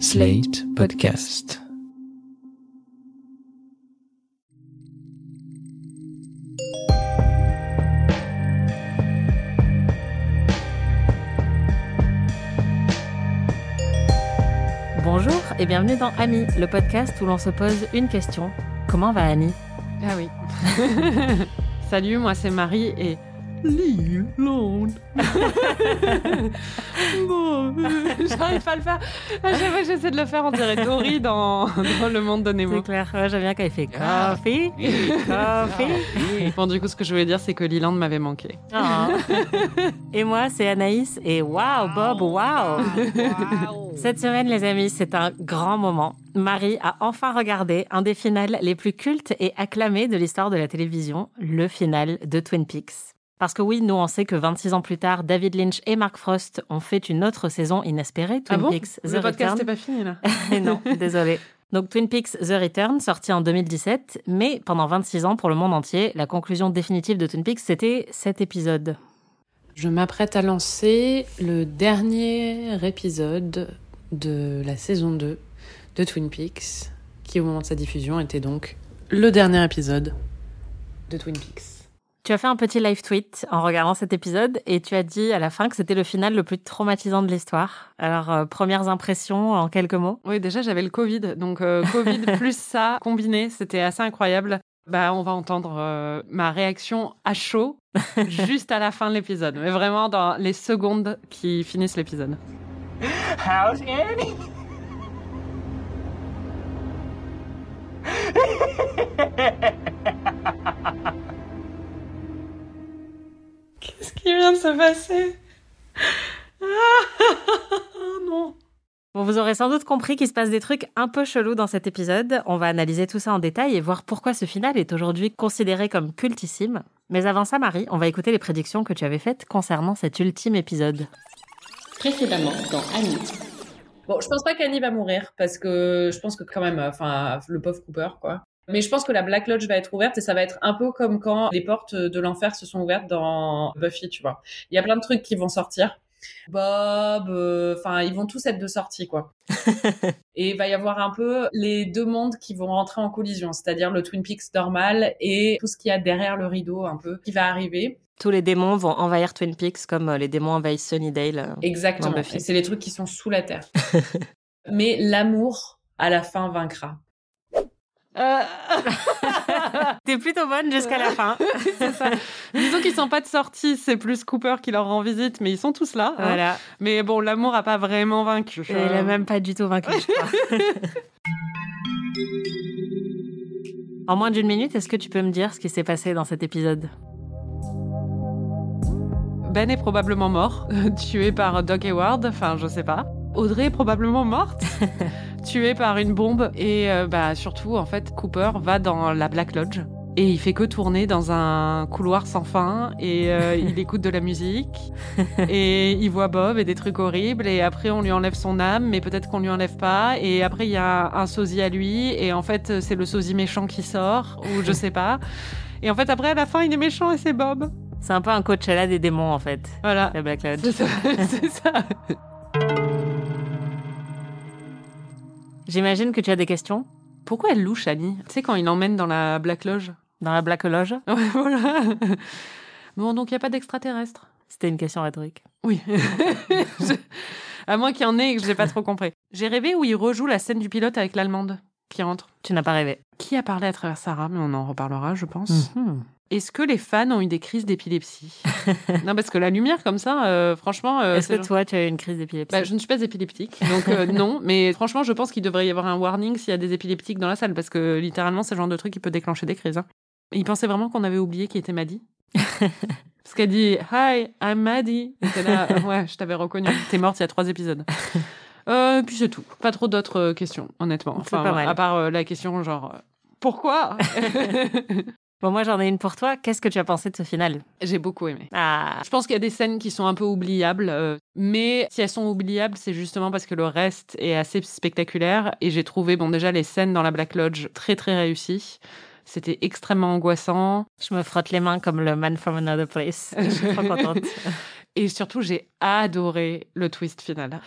Slate Podcast. Bonjour et bienvenue dans Ami, le podcast où l'on se pose une question. Comment va Annie? Ah oui. Salut, moi c'est Marie et Leland. bon, j'arrive pas à le faire. À chaque fois, j'essaie de le faire, on dirait Dory dans, dans Le Monde de Nemo. C'est clair, ouais, j'aime bien quand il fait coffee, coffee. Bon, du coup, ce que je voulais dire, c'est que Leland m'avait manqué. Ah. Et moi, c'est Anaïs et waouh, Bob, waouh. Cette semaine, les amis, c'est un grand moment. Marie a enfin regardé un des finales les plus cultes et acclamés de l'histoire de la télévision, le final de Twin Peaks. Parce que oui, nous on sait que 26 ans plus tard, David Lynch et Mark Frost ont fait une autre saison inespérée, Twin ah bon Peaks The Le podcast n'est pas fini là. Non, désolé. Donc Twin Peaks The Return, sorti en 2017, mais pendant 26 ans pour le monde entier, la conclusion définitive de Twin Peaks, c'était cet épisode. Je m'apprête à lancer le dernier épisode de la saison 2 de Twin Peaks, qui au moment de sa diffusion était donc le dernier épisode de Twin Peaks. Tu as fait un petit live tweet en regardant cet épisode et tu as dit à la fin que c'était le final le plus traumatisant de l'histoire. Alors, euh, premières impressions en quelques mots? Oui, déjà j'avais le Covid, donc euh, Covid plus ça combiné, c'était assez incroyable. Bah, on va entendre euh, ma réaction à chaud juste à la fin de l'épisode, mais vraiment dans les secondes qui finissent l'épisode. How's Annie? vient de se passer Ah non Bon, vous aurez sans doute compris qu'il se passe des trucs un peu chelous dans cet épisode. On va analyser tout ça en détail et voir pourquoi ce final est aujourd'hui considéré comme cultissime. Mais avant ça, Marie, on va écouter les prédictions que tu avais faites concernant cet ultime épisode. précédemment dans Annie. Bon, je pense pas qu'Annie va mourir parce que je pense que quand même, enfin, le pauvre Cooper, quoi. Mais je pense que la Black Lodge va être ouverte et ça va être un peu comme quand les portes de l'enfer se sont ouvertes dans Buffy, tu vois. Il y a plein de trucs qui vont sortir. Bob, euh, enfin, ils vont tous être de sortie, quoi. et il va y avoir un peu les deux mondes qui vont rentrer en collision, c'est-à-dire le Twin Peaks normal et tout ce qu'il y a derrière le rideau, un peu, qui va arriver. Tous les démons vont envahir Twin Peaks comme euh, les démons envahissent Sunnydale. euh. Exactement. C'est les trucs qui sont sous la terre. Mais l'amour, à la fin, vaincra. Euh, T'es plutôt bonne jusqu'à la fin. Ça. Disons qu'ils sont pas de sortie, c'est plus Cooper qui leur rend visite, mais ils sont tous là. hein. Voilà. Mais bon, l'amour a pas vraiment vaincu. Et il a même pas du tout vaincu, je crois. En moins d'une minute, est-ce que tu peux me dire ce qui s'est passé dans cet épisode? Ben est probablement mort, tué par Doc Hayward, enfin je sais pas. Audrey est probablement morte, tuée par une bombe. Et euh, bah surtout, en fait, Cooper va dans la Black Lodge. Et il fait que tourner dans un couloir sans fin et euh, il écoute de la musique et il voit Bob et des trucs horribles et après on lui enlève son âme mais peut-être qu'on lui enlève pas et après il y a un sosie à lui et en fait c'est le sosie méchant qui sort ou je sais pas et en fait après à la fin il est méchant et c'est Bob C'est un peu un Coachella des démons, en fait, voilà la Black Lodge. c'est ça, J'imagine que tu as des questions Pourquoi elle louche, Annie Tu sais, quand il l'emmène dans la Black Lodge dans la Black Lodge Ouais, voilà. Bon, donc il n'y a pas d'extraterrestres C'était une question rhétorique. Oui. Je- À moins qu'il y en ait et que je n'ai pas trop compris. J'ai rêvé où il rejoue la scène du pilote avec l'Allemande qui rentre. Tu n'as pas rêvé. Qui a parlé à travers Sarah, mais on en reparlera, je pense. Mhm. Est-ce que les fans ont eu des crises d'épilepsie Non, parce que la lumière comme ça, euh, franchement... euh, Est-ce que genre- toi, tu as eu une crise d'épilepsie Bah, je ne suis pas épileptique, donc euh, non. Mais franchement, je pense qu'il devrait y avoir un warning s'il y a des épileptiques dans la salle, parce que littéralement, c'est le genre de truc qui peut déclencher des crises. hein. Il pensait vraiment qu'on avait oublié qui était Maddy. parce qu'elle dit Hi, I'm Maddy. Là, euh, ouais, je t'avais reconnu. T'es morte il y a trois épisodes. Puis c'est tout. Pas trop d'autres questions, honnêtement. C'est pas mal. À part la question genre pourquoi? Bon, moi, j'en ai une pour toi. Qu'est-ce que tu as pensé de ce final? J'ai beaucoup aimé. Ah, Je pense qu'il y a des scènes qui sont un peu oubliables, euh, mais si elles sont oubliables, c'est justement parce que le reste est assez spectaculaire. Et j'ai trouvé, bon, déjà les scènes dans la Black Lodge très très réussies. C'était extrêmement angoissant. je me frotte les mains comme le man from another place. Je suis trop contente. Et surtout, j'ai adoré le twist final.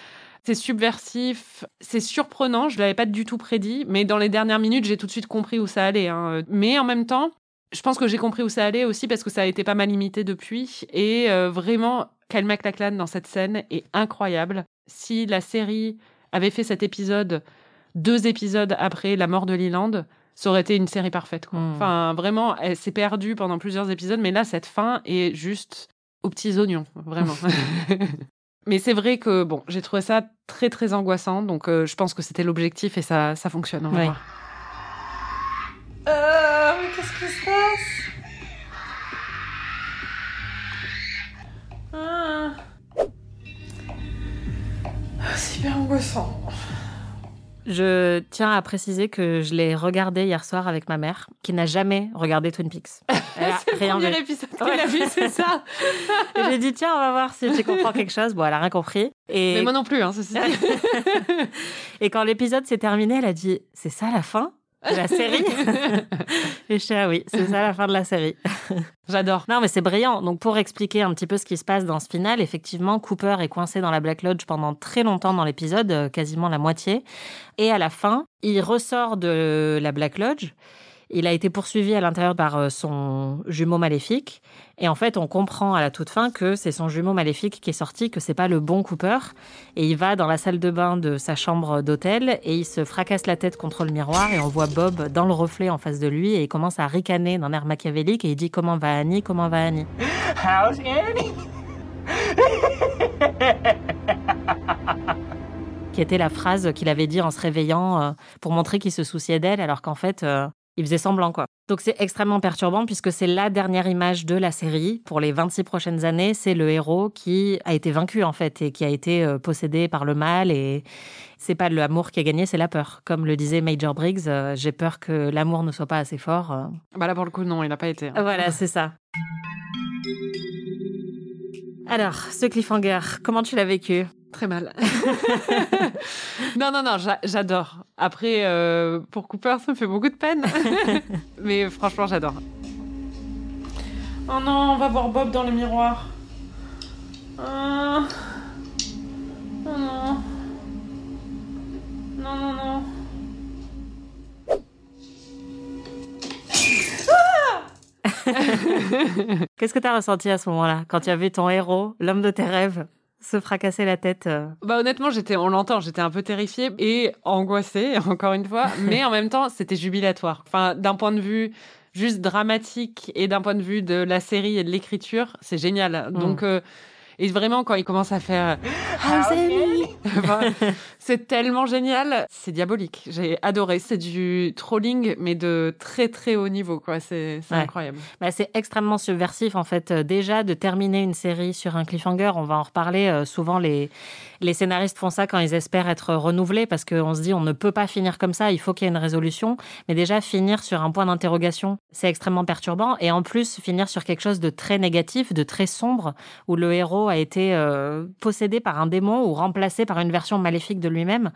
C'est subversif, c'est surprenant, je l'avais pas du tout prédit, mais dans les dernières minutes, j'ai tout de suite compris où ça allait. hein. Mais en même temps, je pense que j'ai compris où ça allait aussi parce que ça a été pas mal imité depuis. Et euh, vraiment, Kyle MacLachlan dans cette scène est incroyable. Si la série avait fait cet épisode deux épisodes après la mort de Leland, ça aurait été une série parfaite. quoi. Mm. Enfin, vraiment, elle s'est perdue pendant plusieurs épisodes, mais là, cette fin est juste aux petits oignons, vraiment. mais c'est vrai que, bon, j'ai trouvé ça très, très angoissant, donc euh, je pense que c'était l'objectif et ça, ça fonctionne. Oui. Euh, mais qu'est-ce qui se passe Ah. Ah, C'est hyper angoissant. Je tiens à préciser que je l'ai regardé hier soir avec ma mère, qui n'a jamais regardé Twin Peaks. Elle a C'est le rien vu. premier épisode qu'elle Ouais. a vu, c'est ça. J'ai dit, tiens, on va voir si tu comprends quelque chose. Bon, elle a rien compris. Et, Mais moi non plus, hein, ceci dit. et quand l'épisode s'est terminé, elle a dit, c'est ça la fin? De la série Et je ah oui, c'est ça la fin de la série. J'adore. Non, mais c'est brillant. Donc, pour expliquer un petit peu ce qui se passe dans ce final, effectivement, Cooper est coincé dans la Black Lodge pendant très longtemps dans l'épisode, euh, quasiment la moitié. Et à la fin, il ressort de la Black Lodge. Il a été poursuivi à l'intérieur par euh, son jumeau maléfique. Et en fait, on comprend à la toute fin que c'est son jumeau maléfique qui est sorti, que c'est pas le bon Cooper. Et il va dans la salle de bain de sa chambre d'hôtel et il se fracasse la tête contre le miroir et on voit Bob dans le reflet en face de lui et il commence à ricaner d'un air machiavélique et il dit comment va Annie, comment va Annie? How's Annie? qui était la phrase qu'il avait dit en se réveillant euh, pour montrer qu'il se souciait d'elle, alors qu'en fait, euh, il faisait semblant, quoi. Donc c'est extrêmement perturbant puisque c'est la dernière image de la série pour les 26 prochaines années. C'est le héros qui a été vaincu, en fait, et qui a été euh, possédé par le mal. Et c'est pas l'amour qui a gagné, c'est la peur. Comme le disait Major Briggs, euh, j'ai peur que l'amour ne soit pas assez fort. euh. Bah là, pour le coup, non, il n'a pas été. hein. Voilà, c'est ça. Alors, ce cliffhanger, comment tu l'as vécu? Très mal. non, non, non, j'a- j'adore. Après, euh, pour Cooper, ça me fait beaucoup de peine. Mais franchement, j'adore. Oh non, on va voir Bob dans le miroir. Ah. Oh non. Non, non, non. Qu'est-ce que tu as ressenti à ce moment-là, quand tu as vu ton héros, l'homme de tes rêves, se fracasser la tête euh, Bah honnêtement, j'étais, on l'entend, j'étais un peu terrifiée et angoissée, encore une fois, mais en même temps, c'était jubilatoire. Enfin, d'un point de vue juste dramatique et d'un point de vue de la série et de l'écriture, c'est génial. Donc, euh, et vraiment, quand il commence à faire Annie? Enfin, c'est tellement génial, c'est diabolique. J'ai adoré. C'est du trolling, mais de très très haut niveau, quoi. C'est Ouais. incroyable. bah, C'est extrêmement subversif, en fait. Euh, Déjà, de terminer une série sur un cliffhanger, on va en reparler. euh, souvent, les, les scénaristes font ça quand ils espèrent être renouvelés, parce qu'on se dit, on ne peut pas finir comme ça, il faut qu'il y ait une résolution. Mais déjà, finir sur un point d'interrogation, c'est extrêmement perturbant. Et en plus, finir sur quelque chose de très négatif, de très sombre, où le héros a été euh, possédé par un démon ou remplacé par une version maléfique de lui-même.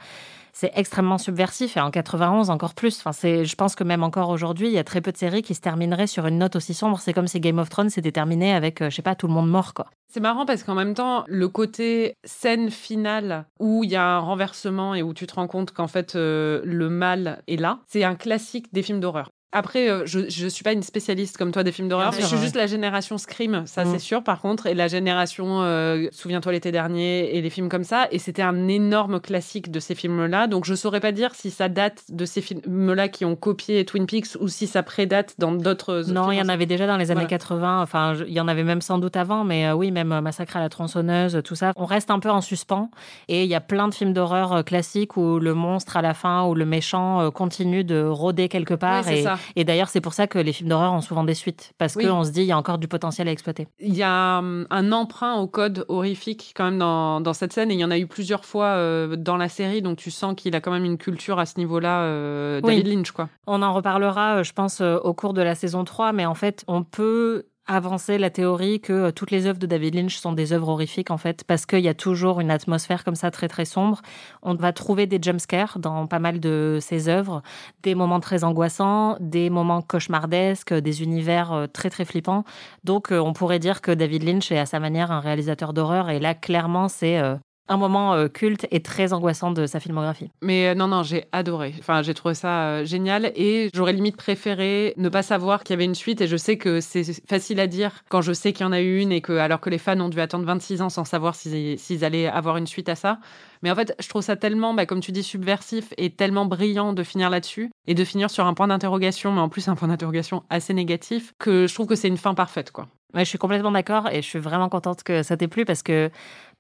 C'est extrêmement subversif et en 91 encore plus. Enfin, c'est, je pense que même encore aujourd'hui, il y a très peu de séries qui se termineraient sur une note aussi sombre. C'est comme si Game of Thrones s'était terminé avec, euh, je sais pas, tout le monde mort, quoi. C'est marrant parce qu'en même temps, le côté scène finale où il y a un renversement et où tu te rends compte qu'en fait euh, le mal est là, c'est un classique des films d'horreur. Après, euh, je je suis pas une spécialiste comme toi des films d'horreur. Je suis juste la génération Scream, ça Mm. c'est sûr. Par contre, et la génération euh, Souviens-toi l'été dernier et les films comme ça. Et c'était un énorme classique de ces films-là. Donc je saurais pas dire si ça date de ces films-là qui ont copié Twin Peaks ou si ça prédate dans d'autres. Non, il y en avait déjà dans les années Voilà. 80. Enfin, il y en avait même sans doute avant, mais euh, oui, même euh, Massacre à la tronçonneuse, tout ça. On reste un peu en suspens. Et il y a plein de films d'horreur classiques où le monstre à la fin ou le méchant continue de rôder quelque part. C'est et ça. Et d'ailleurs, c'est pour ça que les films d'horreur ont souvent des suites. Parce Oui. qu'on se dit, il y a encore du potentiel à exploiter. Il y a hum, un emprunt au code horrifique quand même dans, dans cette scène et il y en a eu plusieurs fois euh, dans la série donc tu sens qu'il a quand même une culture à ce niveau-là euh, Oui. David Lynch quoi. On en reparlera, euh, je pense, euh, au cours de la saison 3, mais en fait, on peut avancer la théorie que euh, toutes les œuvres de David Lynch sont des œuvres horrifiques, en fait, parce qu'il y a toujours une atmosphère comme ça très très sombre. On va trouver des jumpscares dans pas mal de ses œuvres, des moments très angoissants, des moments cauchemardesques, des univers euh, très très flippants. Donc, euh, on pourrait dire que David Lynch est à sa manière un réalisateur d'horreur, et là, clairement, c'est un moment euh, culte et très angoissant de sa filmographie. Mais euh, non, non, j'ai adoré. Enfin, j'ai trouvé ça euh, génial et j'aurais limite préféré ne pas savoir qu'il y avait une suite. Et je sais que c'est facile à dire quand je sais qu'il y en a eu une et que, alors que les fans ont dû attendre 26 ans sans savoir s'ils allaient avoir une suite à ça. Mais en fait, je trouve ça tellement, bah, comme tu dis, subversif et tellement brillant de finir là-dessus et de finir sur un point d'interrogation, mais en plus un point d'interrogation assez négatif, que je trouve que c'est une fin parfaite, quoi. Ouais, je suis complètement d'accord et je suis vraiment contente que ça t'ait plu parce que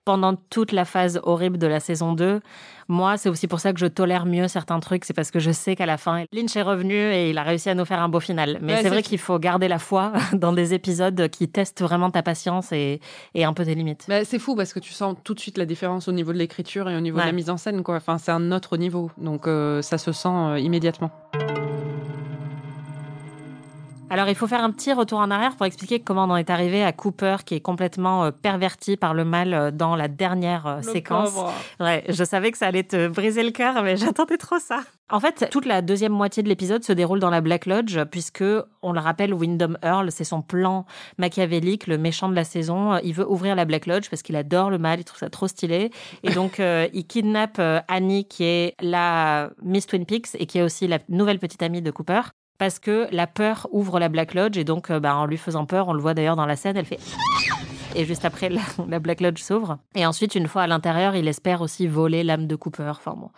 pendant toute la phase horrible de la saison 2. Moi, c'est aussi pour ça que je tolère mieux certains trucs. C'est parce que je sais qu'à la fin, Lynch est revenu et il a réussi à nous faire un beau final. Mais c'est vrai qu'il faut garder la foi dans des épisodes qui testent vraiment ta patience et, un peu tes limites. Bah, c'est fou parce que tu sens tout de suite la différence au niveau de l'écriture et au niveau de la mise en scène. Quoi. Enfin, c'est un autre niveau. Donc, euh, ça se sent euh, immédiatement. Alors, il faut faire un petit retour en arrière pour expliquer comment on en est arrivé à Cooper, qui est complètement euh, perverti par le mal euh, dans la dernière euh, séquence. Ouais, je savais que ça allait te briser le cœur, mais j'attendais trop ça. En fait, toute la deuxième moitié de l'épisode se déroule dans la Black Lodge, puisque, on le rappelle, Wyndham Earl, c'est son plan machiavélique, le méchant de la saison. Il veut ouvrir la Black Lodge parce qu'il adore le mal, il trouve ça trop stylé. Et donc, il kidnappe Annie, qui est la Miss Twin Peaks et qui est aussi la nouvelle petite amie de Cooper parce que la peur ouvre la Black Lodge et donc euh, bah, en lui faisant peur, on le voit d'ailleurs dans la scène, elle fait et juste après la, Black Lodge s'ouvre et ensuite une fois à l'intérieur, il espère aussi voler l'âme de Cooper. Enfin bon,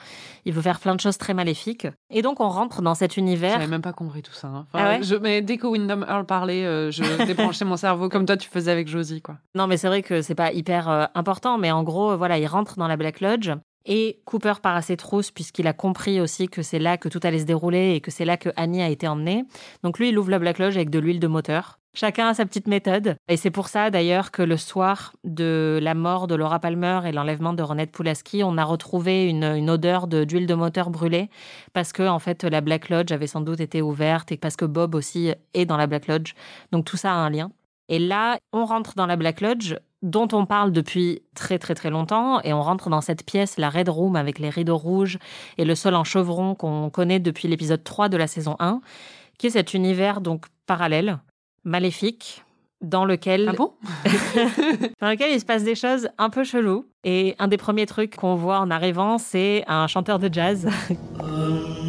il veut faire plein de choses très maléfiques et donc on rentre dans cet univers. J'avais même pas compris tout ça. Hein. Ah je, mais dès que Wyndham Earl parlait, euh, je débranchais mon cerveau comme toi tu faisais avec Josie quoi. Non mais c'est vrai que c'est pas hyper euh, important, mais en gros voilà, il rentre dans la Black Lodge et Cooper part à ses trousses puisqu'il a compris aussi que c'est là que tout allait se dérouler et que c'est là que Annie a été emmenée. Donc lui, il ouvre la Black Lodge avec de l'huile de moteur. Chacun a sa petite méthode. Et c'est pour ça d'ailleurs que le soir de la mort de Laura Palmer et l'enlèvement de Ronette Pulaski, on a retrouvé une, odeur d'huile de, moteur brûlée parce que en fait la Black Lodge avait sans doute été ouverte et parce que Bob aussi est dans la Black Lodge. Donc tout ça a un lien. Et là, on rentre dans la Black Lodge dont on parle depuis très très très longtemps et on rentre dans cette pièce, la Red Room avec les rideaux rouges et le sol en chevron qu'on connaît depuis l'épisode 3 de la saison 1, qui est cet univers donc parallèle, maléfique, dans lequel, ah bon? dans lequel il se passe des choses un peu cheloues. Et un des premiers trucs qu'on voit en arrivant, c'est un chanteur de jazz.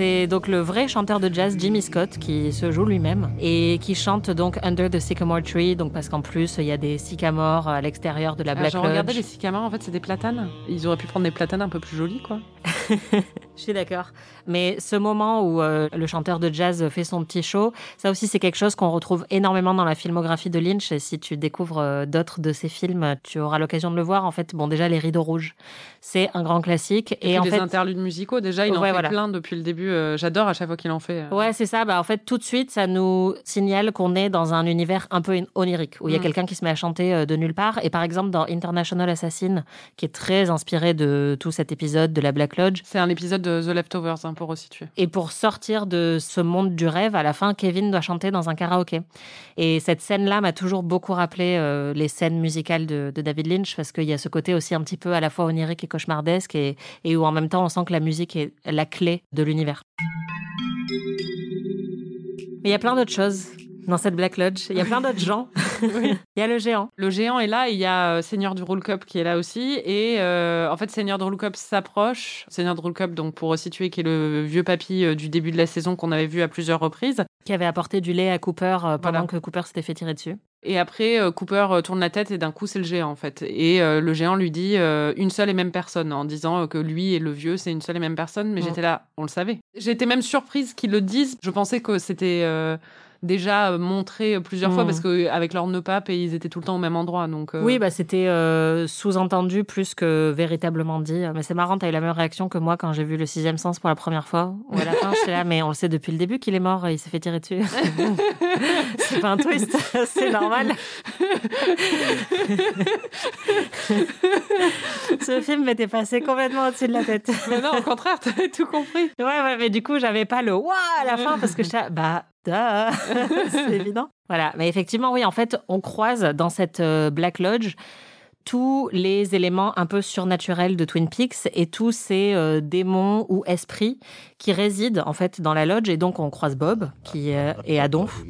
C'est donc le vrai chanteur de jazz Jimmy Scott qui se joue lui-même et qui chante donc Under the Sycamore Tree, donc parce qu'en plus il y a des sycamores à l'extérieur de la ah, Black Lodge. regardais les sycamores, en fait c'est des platanes. Ils auraient pu prendre des platanes un peu plus jolies, quoi. Je suis d'accord. Mais ce moment où euh, le chanteur de jazz fait son petit show, ça aussi c'est quelque chose qu'on retrouve énormément dans la filmographie de Lynch. Et si tu découvres euh, d'autres de ses films, tu auras l'occasion de le voir. En fait, bon déjà les rideaux rouges, c'est un grand classique. Et, en les interludes musicaux, déjà il en fait plein depuis le début. Euh, j'adore à chaque fois qu'il en fait. Ouais, c'est ça. Bah en fait tout de suite ça nous signale qu'on est dans un univers un peu onirique où il y a mm. quelqu'un qui se met à chanter de nulle part. Et par exemple dans International Assassin, qui est très inspiré de tout cet épisode de la Black Lodge. C'est un épisode de The Leftovers pour resituer. Et pour sortir de ce monde du rêve, à la fin, Kevin doit chanter dans un karaoké. Et cette scène-là m'a toujours beaucoup rappelé euh, les scènes musicales de, David Lynch, parce qu'il y a ce côté aussi un petit peu à la fois onirique et cauchemardesque, et, et où en même temps on sent que la musique est la clé de l'univers. Mais il y a plein d'autres choses dans cette Black Lodge. Il y a plein d'autres gens. Il y a le géant. Le géant est là. Il y a euh, Seigneur du Roll Cup qui est là aussi. Et euh, en fait, Seigneur du Roll Cup s'approche. Seigneur du Roll Cup, donc pour resituer, qui est le vieux papy euh, du début de la saison qu'on avait vu à plusieurs reprises. Qui avait apporté du lait à Cooper pendant que Cooper s'était fait tirer dessus. Et après, Cooper tourne la tête et d'un coup, c'est le géant en fait. Et le géant lui dit une seule et même personne en disant que lui et le vieux, c'est une seule et même personne. Mais j'étais là, on le savait. J'étais même surprise qu'ils le disent. Je pensais que c'était déjà euh, montré plusieurs fois parce qu'avec leur nœud pape, ils étaient tout le temps au même endroit. Donc, euh. Oui, bah, c'était euh, sous-entendu plus que véritablement dit. Mais c'est marrant, tu as eu la même réaction que moi quand j'ai vu le sixième sens pour la première fois. Où à la fin, j'étais là, mais on le sait depuis le début qu'il est mort, il s'est fait tirer dessus. c'est pas un twist, c'est normal. Ce film m'était passé complètement au-dessus de la tête. Mais non, au contraire, t'avais tout compris. Ouais, ouais, mais du coup, j'avais pas le waouh à la fin parce que je bah, c'est évident. Voilà, mais effectivement, oui, en fait, on croise dans cette euh, Black Lodge tous les éléments un peu surnaturels de Twin Peaks et tous ces euh, démons ou esprits qui résident en fait dans la lodge. Et donc on croise Bob qui euh, est à Donf.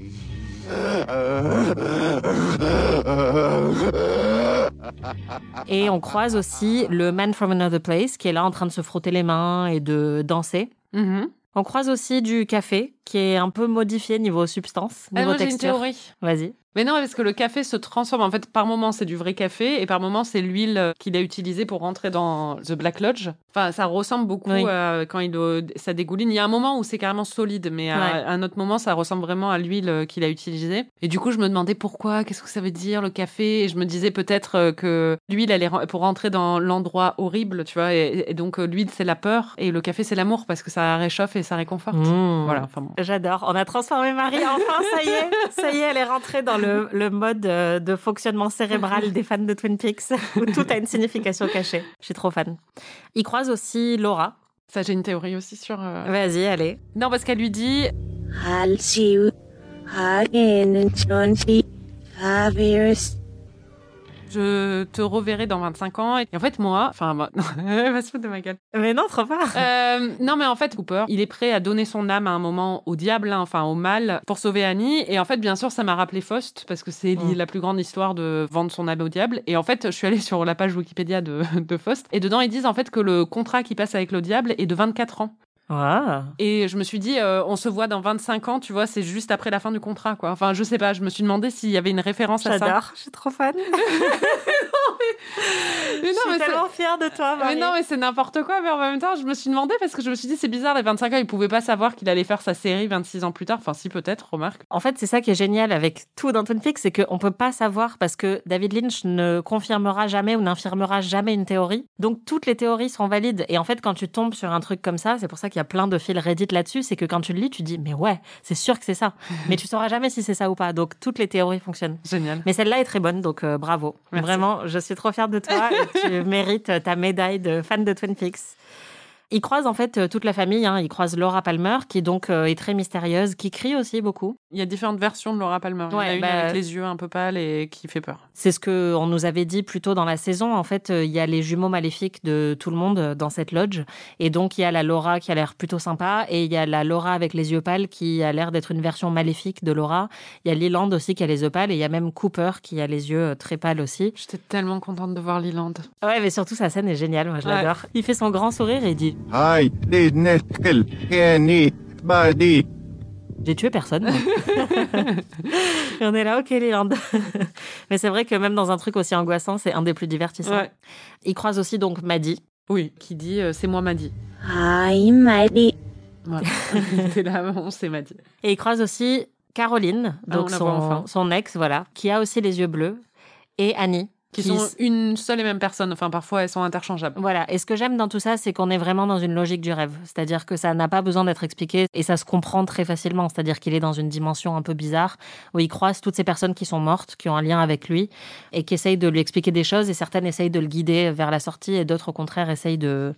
Et on croise aussi le Man from Another Place qui est là en train de se frotter les mains et de danser. Mhm. On croise aussi du café qui est un peu modifié niveau substance, Ah, niveau moi, j'ai une texture. théorie. Vas-y. Mais non, parce que le café se transforme. En fait, par moment, c'est du vrai café et par moment, c'est l'huile euh, qu'il a utilisée pour rentrer dans The Black Lodge. Enfin, ça ressemble beaucoup Oui. à quand il euh, ça dégouline. Il y a un moment où c'est carrément solide, mais à, Ouais. à un autre moment, ça ressemble vraiment à l'huile euh, qu'il a utilisée. Et du coup, je me demandais pourquoi, qu'est-ce que ça veut dire le café? Et je me disais peut-être euh, que l'huile, elle est pour rentrer dans l'endroit horrible, tu vois. Et, et donc, euh, l'huile, c'est la peur et le café, c'est l'amour parce que ça réchauffe et ça réconforte. Mmh. Voilà, enfin bon. J'adore. On a transformé Marie. Enfin, ça y est, ça y est, elle est rentrée dans le, le mode euh, de fonctionnement cérébral des fans de Twin Peaks, où tout a une signification cachée. Je suis trop fan. Il croise aussi Laura. Ça, j'ai une théorie aussi sur. Euh, Vas-y, allez. Non, parce qu'elle lui dit. I'll see you again in 25 years. Je te reverrai dans 25 ans. Et en fait, moi, enfin, moi, elle va se foutre de ma gueule. Mais non, trop fort. Euh, non, mais en fait, Cooper, il est prêt à donner son âme à un moment au diable, hein, enfin au mal, pour sauver Annie. Et en fait, bien sûr, ça m'a rappelé Faust, parce que c'est la plus grande histoire de vendre son âme au diable. Et en fait, je suis allée sur la page Wikipédia de, de Faust. Et dedans, ils disent en fait que le contrat qui passe avec le diable est de 24 ans. Wow. Et je me suis dit, euh, on se voit dans 25 ans, tu vois, c'est juste après la fin du contrat, quoi. Enfin, je sais pas, je me suis demandé s'il y avait une référence à ça. J'adore. Je suis trop fan. Mais je non, suis mais c'est- tellement fière de toi, Mais Marie. non, mais c'est n'importe quoi. Mais en même temps, je me suis demandé parce que je me suis dit, c'est bizarre, les 25 ans, il pouvait pas savoir qu'il allait faire sa série 26 ans plus tard. Enfin, si, peut-être, remarque. En fait, c'est ça qui est génial avec tout dans Twin Peaks, c'est qu'on peut pas savoir parce que David Lynch ne confirmera jamais ou n'infirmera jamais une théorie. Donc, toutes les théories sont valides. Et en fait, quand tu tombes sur un truc comme ça, c'est pour ça qu'il y a plein de fils Reddit là-dessus, c'est que quand tu le lis, tu dis, mais ouais, c'est sûr que c'est ça. mais tu sauras jamais si c'est ça ou pas. Donc, toutes les théories fonctionnent. Génial. Mais celle-là est très bonne, donc euh, bravo. Merci. Vraiment, je suis trop fière de toi tu mérites ta médaille de fan de Twin Peaks. Il croise en fait euh, toute la famille. Hein. Il croise Laura Palmer, qui donc euh, est très mystérieuse, qui crie aussi beaucoup. Il y a différentes versions de Laura Palmer. Il y en a Ouais, une bah- avec les yeux un peu pâles et qui fait peur. C'est ce que on nous avait dit plus tôt dans la saison. En fait, euh, il y a les jumeaux maléfiques de tout le monde dans cette lodge. Et donc, il y a la Laura qui a l'air plutôt sympa. Et il y a la Laura avec les yeux pâles qui a l'air d'être une version maléfique de Laura. Il y a Leland aussi qui a les yeux pâles. Et il y a même Cooper qui a les yeux très pâles aussi. J'étais tellement contente de voir Leland. Ouais, mais surtout, sa scène est géniale. Moi, je Ouais. l'adore. Il fait son grand sourire et il dit Aïe, les Nesquel, Kenny, J'ai tué personne. On est là, ok, Leland. Mais c'est vrai que même dans un truc aussi angoissant, c'est un des plus divertissants. Ouais. Il croise aussi donc Maddy. Oui, qui dit euh, c'est moi Maddy. Aïe, Maddy. Voilà. c'est là, on Maddy. Et il croise aussi Caroline, ah, donc son, son ex, voilà, qui a aussi les yeux bleus, et Annie, qui sont une seule et même personne. Enfin, parfois, elles sont interchangeables. Voilà. Et ce que j'aime dans tout ça, c'est qu'on est vraiment dans une logique du rêve. C'est-à-dire que ça n'a pas besoin d'être expliqué et ça se comprend très facilement. C'est-à-dire qu'il est dans une dimension un peu bizarre où il croise toutes ces personnes qui sont mortes, qui ont un lien avec lui et qui essayent de lui expliquer des choses et certaines essayent de le guider vers la sortie et d'autres, au contraire, essayent de,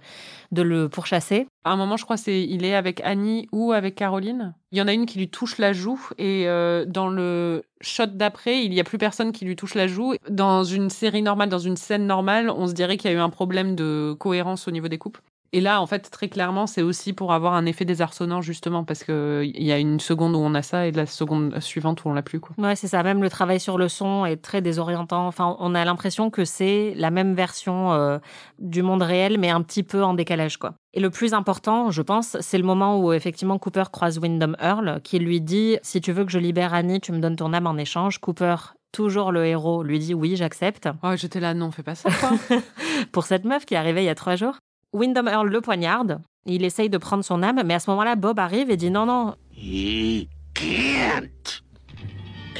de le pourchasser. À un moment, je crois, c'est il est avec Annie ou avec Caroline. Il y en a une qui lui touche la joue et euh, dans le shot d'après, il y a plus personne qui lui touche la joue. Dans une série normale, dans une scène normale, on se dirait qu'il y a eu un problème de cohérence au niveau des coupes. Et là, en fait, très clairement, c'est aussi pour avoir un effet désarçonnant, justement, parce que il y a une seconde où on a ça et la seconde suivante où on l'a plus, quoi. Ouais, c'est ça. Même le travail sur le son est très désorientant. Enfin, on a l'impression que c'est la même version euh, du monde réel, mais un petit peu en décalage, quoi. Et le plus important, je pense, c'est le moment où effectivement Cooper croise Wyndham Earl, qui lui dit si tu veux que je libère Annie, tu me donnes ton âme en échange. Cooper, toujours le héros, lui dit oui, j'accepte. Oh, j'étais là, non, fais pas ça, quoi. Pour cette meuf qui est arrivée il y a trois jours. Wyndham Earl le poignarde. Il essaye de prendre son âme, mais à ce moment-là, Bob arrive et dit non, non, He can't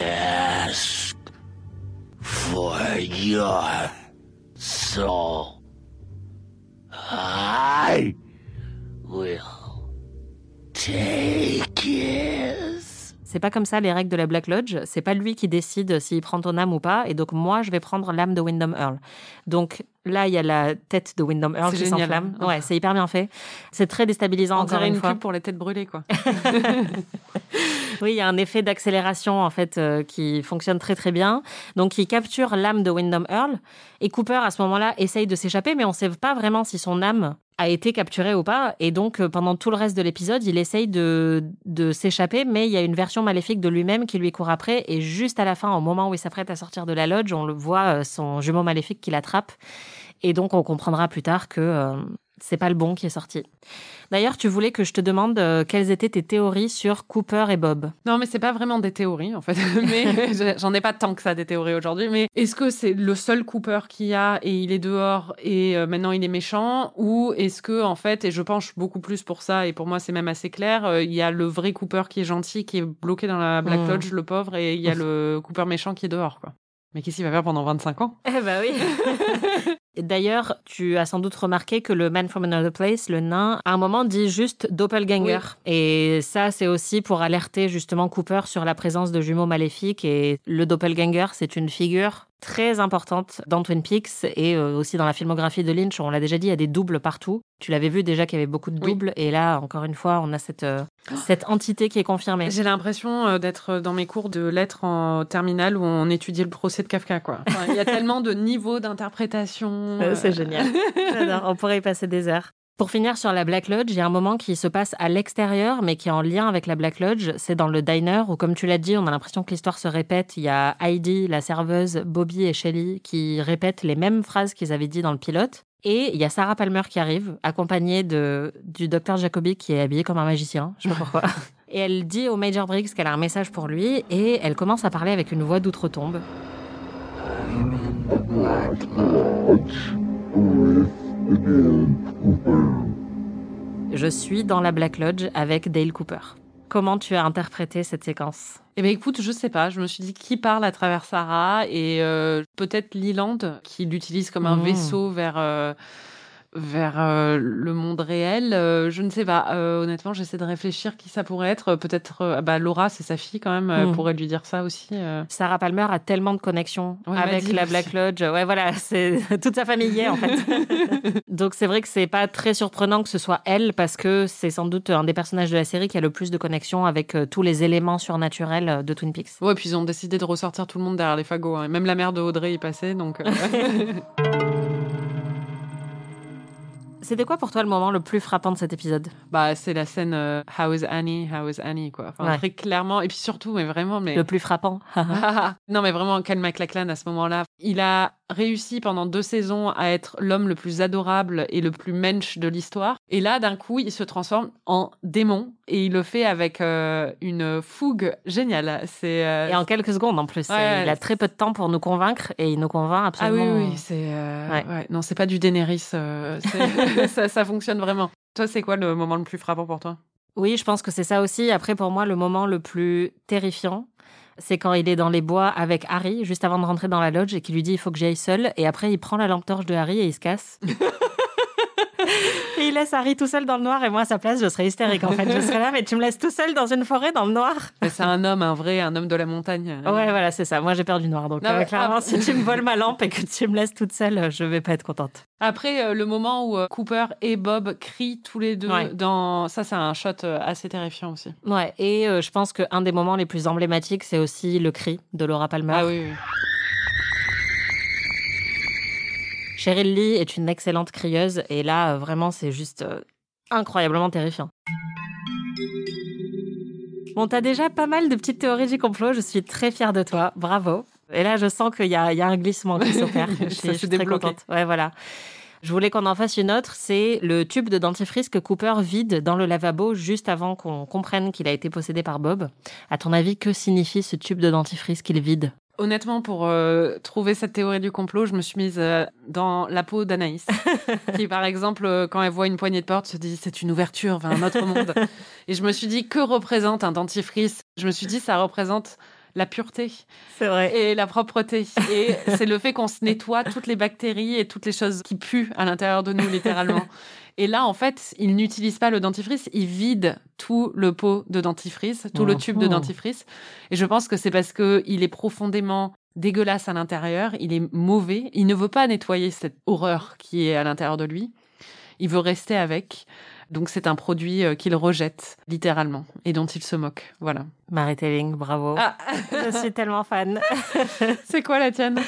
ask for your soul. I will take his. C'est pas comme ça les règles de la Black Lodge. C'est pas lui qui décide s'il prend ton âme ou pas. Et donc moi, je vais prendre l'âme de Wyndham Earl. Donc là, il y a la tête de Wyndham Earl qui s'enflamme. Ouais, c'est hyper bien fait. C'est très déstabilisant On encore dirait une une fois. pub pour les têtes brûlées, quoi. Oui, il y a un effet d'accélération en fait euh, qui fonctionne très très bien. Donc il capture l'âme de Wyndham Earl et Cooper à ce moment-là essaye de s'échapper, mais on ne sait pas vraiment si son âme a été capturée ou pas. Et donc euh, pendant tout le reste de l'épisode, il essaye de, de s'échapper, mais il y a une version maléfique de lui-même qui lui court après. Et juste à la fin, au moment où il s'apprête à sortir de la lodge, on le voit euh, son jumeau maléfique qui l'attrape. Et donc on comprendra plus tard que euh, c'est pas le bon qui est sorti. D'ailleurs, tu voulais que je te demande euh, quelles étaient tes théories sur Cooper et Bob? Non, mais c'est pas vraiment des théories en fait. mais je- j'en ai pas tant que ça des théories aujourd'hui. Mais est-ce que c'est le seul Cooper qu'il y a et il est dehors et euh, maintenant il est méchant? Ou est-ce que en fait et je penche beaucoup plus pour ça et pour moi c'est même assez clair. euh, il y a le vrai Cooper qui est gentil qui est bloqué dans la Black Mm. Lodge, le pauvre, et il y a le Cooper méchant qui est dehors quoi. Mais qu'est-ce qu'il va faire pendant 25 ans? Eh ben oui. D'ailleurs, tu as sans doute remarqué que le Man from Another Place, le nain, à un moment dit juste doppelganger. Et ça, c'est aussi pour alerter justement Cooper sur la présence de jumeaux maléfiques. Et le doppelganger, c'est une figure très importante dans Twin Peaks et euh, aussi dans la filmographie de Lynch. On l'a déjà dit, il y a des doubles partout. Tu l'avais vu déjà qu'il y avait beaucoup de Oui. doubles. Et là, encore une fois, on a cette, euh, cette entité qui est confirmée. J'ai l'impression euh, d'être dans mes cours de lettres en terminale où on étudie le procès de Kafka quoi. Enfin, Il y a tellement de niveaux d'interprétation. C'est génial. J'adore. On pourrait y passer des heures. Pour finir sur la Black Lodge, il y a un moment qui se passe à l'extérieur, mais qui est en lien avec la Black Lodge. C'est dans le diner où, comme tu l'as dit, on a l'impression que l'histoire se répète. Il y a Heidi, la serveuse, Bobby et Shelly qui répètent les mêmes phrases qu'ils avaient dit dans le pilote. Et il y a Sarah Palmer qui arrive, accompagnée de, du docteur Jacobi qui est habillé comme un magicien. Je sais pas pourquoi. Et elle dit au Major Briggs qu'elle a un message pour lui et elle commence à parler avec une voix d'outre-tombe. Je suis dans la Black Lodge avec Dale Cooper. Comment tu as interprété cette séquence? Eh ben écoute, je sais pas. Je me suis dit qui parle à travers Sarah? Et euh, peut-être Leland qui l'utilise comme un Mmh. vaisseau vers euh, vers euh, le monde réel. Euh, je ne sais pas. Euh, honnêtement, j'essaie de réfléchir qui ça pourrait être. Peut-être bah Laura, c'est sa fille quand même. euh, Mmh. pourrait lui dire ça aussi. Sarah Palmer a tellement de connexions Ouais, elle avec la aussi. Black Lodge. Ouais, voilà, c'est toute sa famille y est en fait. Donc c'est vrai que c'est pas très surprenant que ce soit elle parce que c'est sans doute un des personnages de la série qui a le plus de connexions avec tous les éléments surnaturels de Twin Peaks. Ouais, puis ils ont décidé de ressortir tout le monde derrière les fagots. hein. Même la mère de Audrey y passait, donc. C'était quoi pour toi le moment le plus frappant de cet épisode? Bah, c'est la scène euh, How is Annie, How is Annie, quoi. Enfin, Ouais. très clairement. Et puis surtout, mais vraiment, mais. Le plus frappant non, mais vraiment, Cal MacLachlan, à ce moment-là, il a réussi pendant deux saisons à être l'homme le plus adorable et le plus mensch de l'histoire. Et là, d'un coup, il se transforme en démon et il le fait avec euh, une fougue géniale. C'est. euh, Et en quelques secondes en plus. Ouais, il a très peu de temps pour nous convaincre et il nous convainc Ah oui, absolument. oui, c'est. euh, Ouais. ouais. Non, c'est pas du Daenerys. ça, ça fonctionne vraiment. Toi, c'est quoi le moment le plus frappant pour toi? Oui, je pense que c'est ça aussi. Après, pour moi, le moment le plus terrifiant, c'est quand il est dans les bois avec Harry, juste avant de rentrer dans la lodge, et qu'il lui dit il faut que j'y aille seul. Et après, il prend la lampe torche de Harry et il se casse. et il laisse Harry tout seul dans le noir. Et moi, à sa place, je serais hystérique. En fait, je serais là, mais tu me laisses tout seul dans une forêt dans le noir. C'est un homme, un vrai, un homme de la montagne. Ouais, voilà, c'est ça. Moi, j'ai peur du noir. Donc, Non, euh, mais- clairement, ah. si tu me voles ma lampe et que tu me laisses toute seule, je vais pas être contente. Après, euh, le moment où euh, Cooper et Bob crient tous les deux Ouais. dans. Ça, c'est un shot assez terrifiant aussi. Ouais, et je pense qu'un des moments les plus emblématiques, c'est aussi le cri de Laura Palmer. Ah oui, oui. Cheryl Lee est une excellente crieuse et là, euh, vraiment, c'est juste euh, incroyablement terrifiant. Bon, t'as déjà pas mal de petites théories du complot. Je suis très fière de toi. Bravo. Et là, je sens qu'il y a, il y a un glissement qui s'opère. Je je suis très contente. Ouais, voilà. Je voulais qu'on en fasse une autre. C'est le tube de dentifrice que Cooper vide dans le lavabo juste avant qu'on comprenne qu'il a été possédé par Bob. À ton avis, que signifie ce tube de dentifrice qu'il vide? Honnêtement, pour euh, trouver cette théorie du complot, je me suis mise euh, dans la peau d'Anaïs, qui, par exemple, euh, quand elle voit une poignée de porte, se dit c'est une ouverture vers un autre monde. Et je me suis dit que représente un dentifrice? Je me suis dit ça représente la pureté C'est vrai. et la propreté. Et c'est le fait qu'on se nettoie toutes les bactéries et toutes les choses qui puent à l'intérieur de nous, littéralement. Et là, en fait, il n'utilise pas le dentifrice, il vide tout le pot de dentifrice, tout le tube de dentifrice. Et je pense que c'est parce que il est profondément dégueulasse à l'intérieur, il est mauvais, il ne veut pas nettoyer cette horreur qui est à l'intérieur de lui. Il veut rester avec. Donc c'est un produit euh, qu'il rejette littéralement et dont il se moque. Voilà. Mary Telling, bravo. Ah, Je suis tellement fan. c'est quoi la tienne?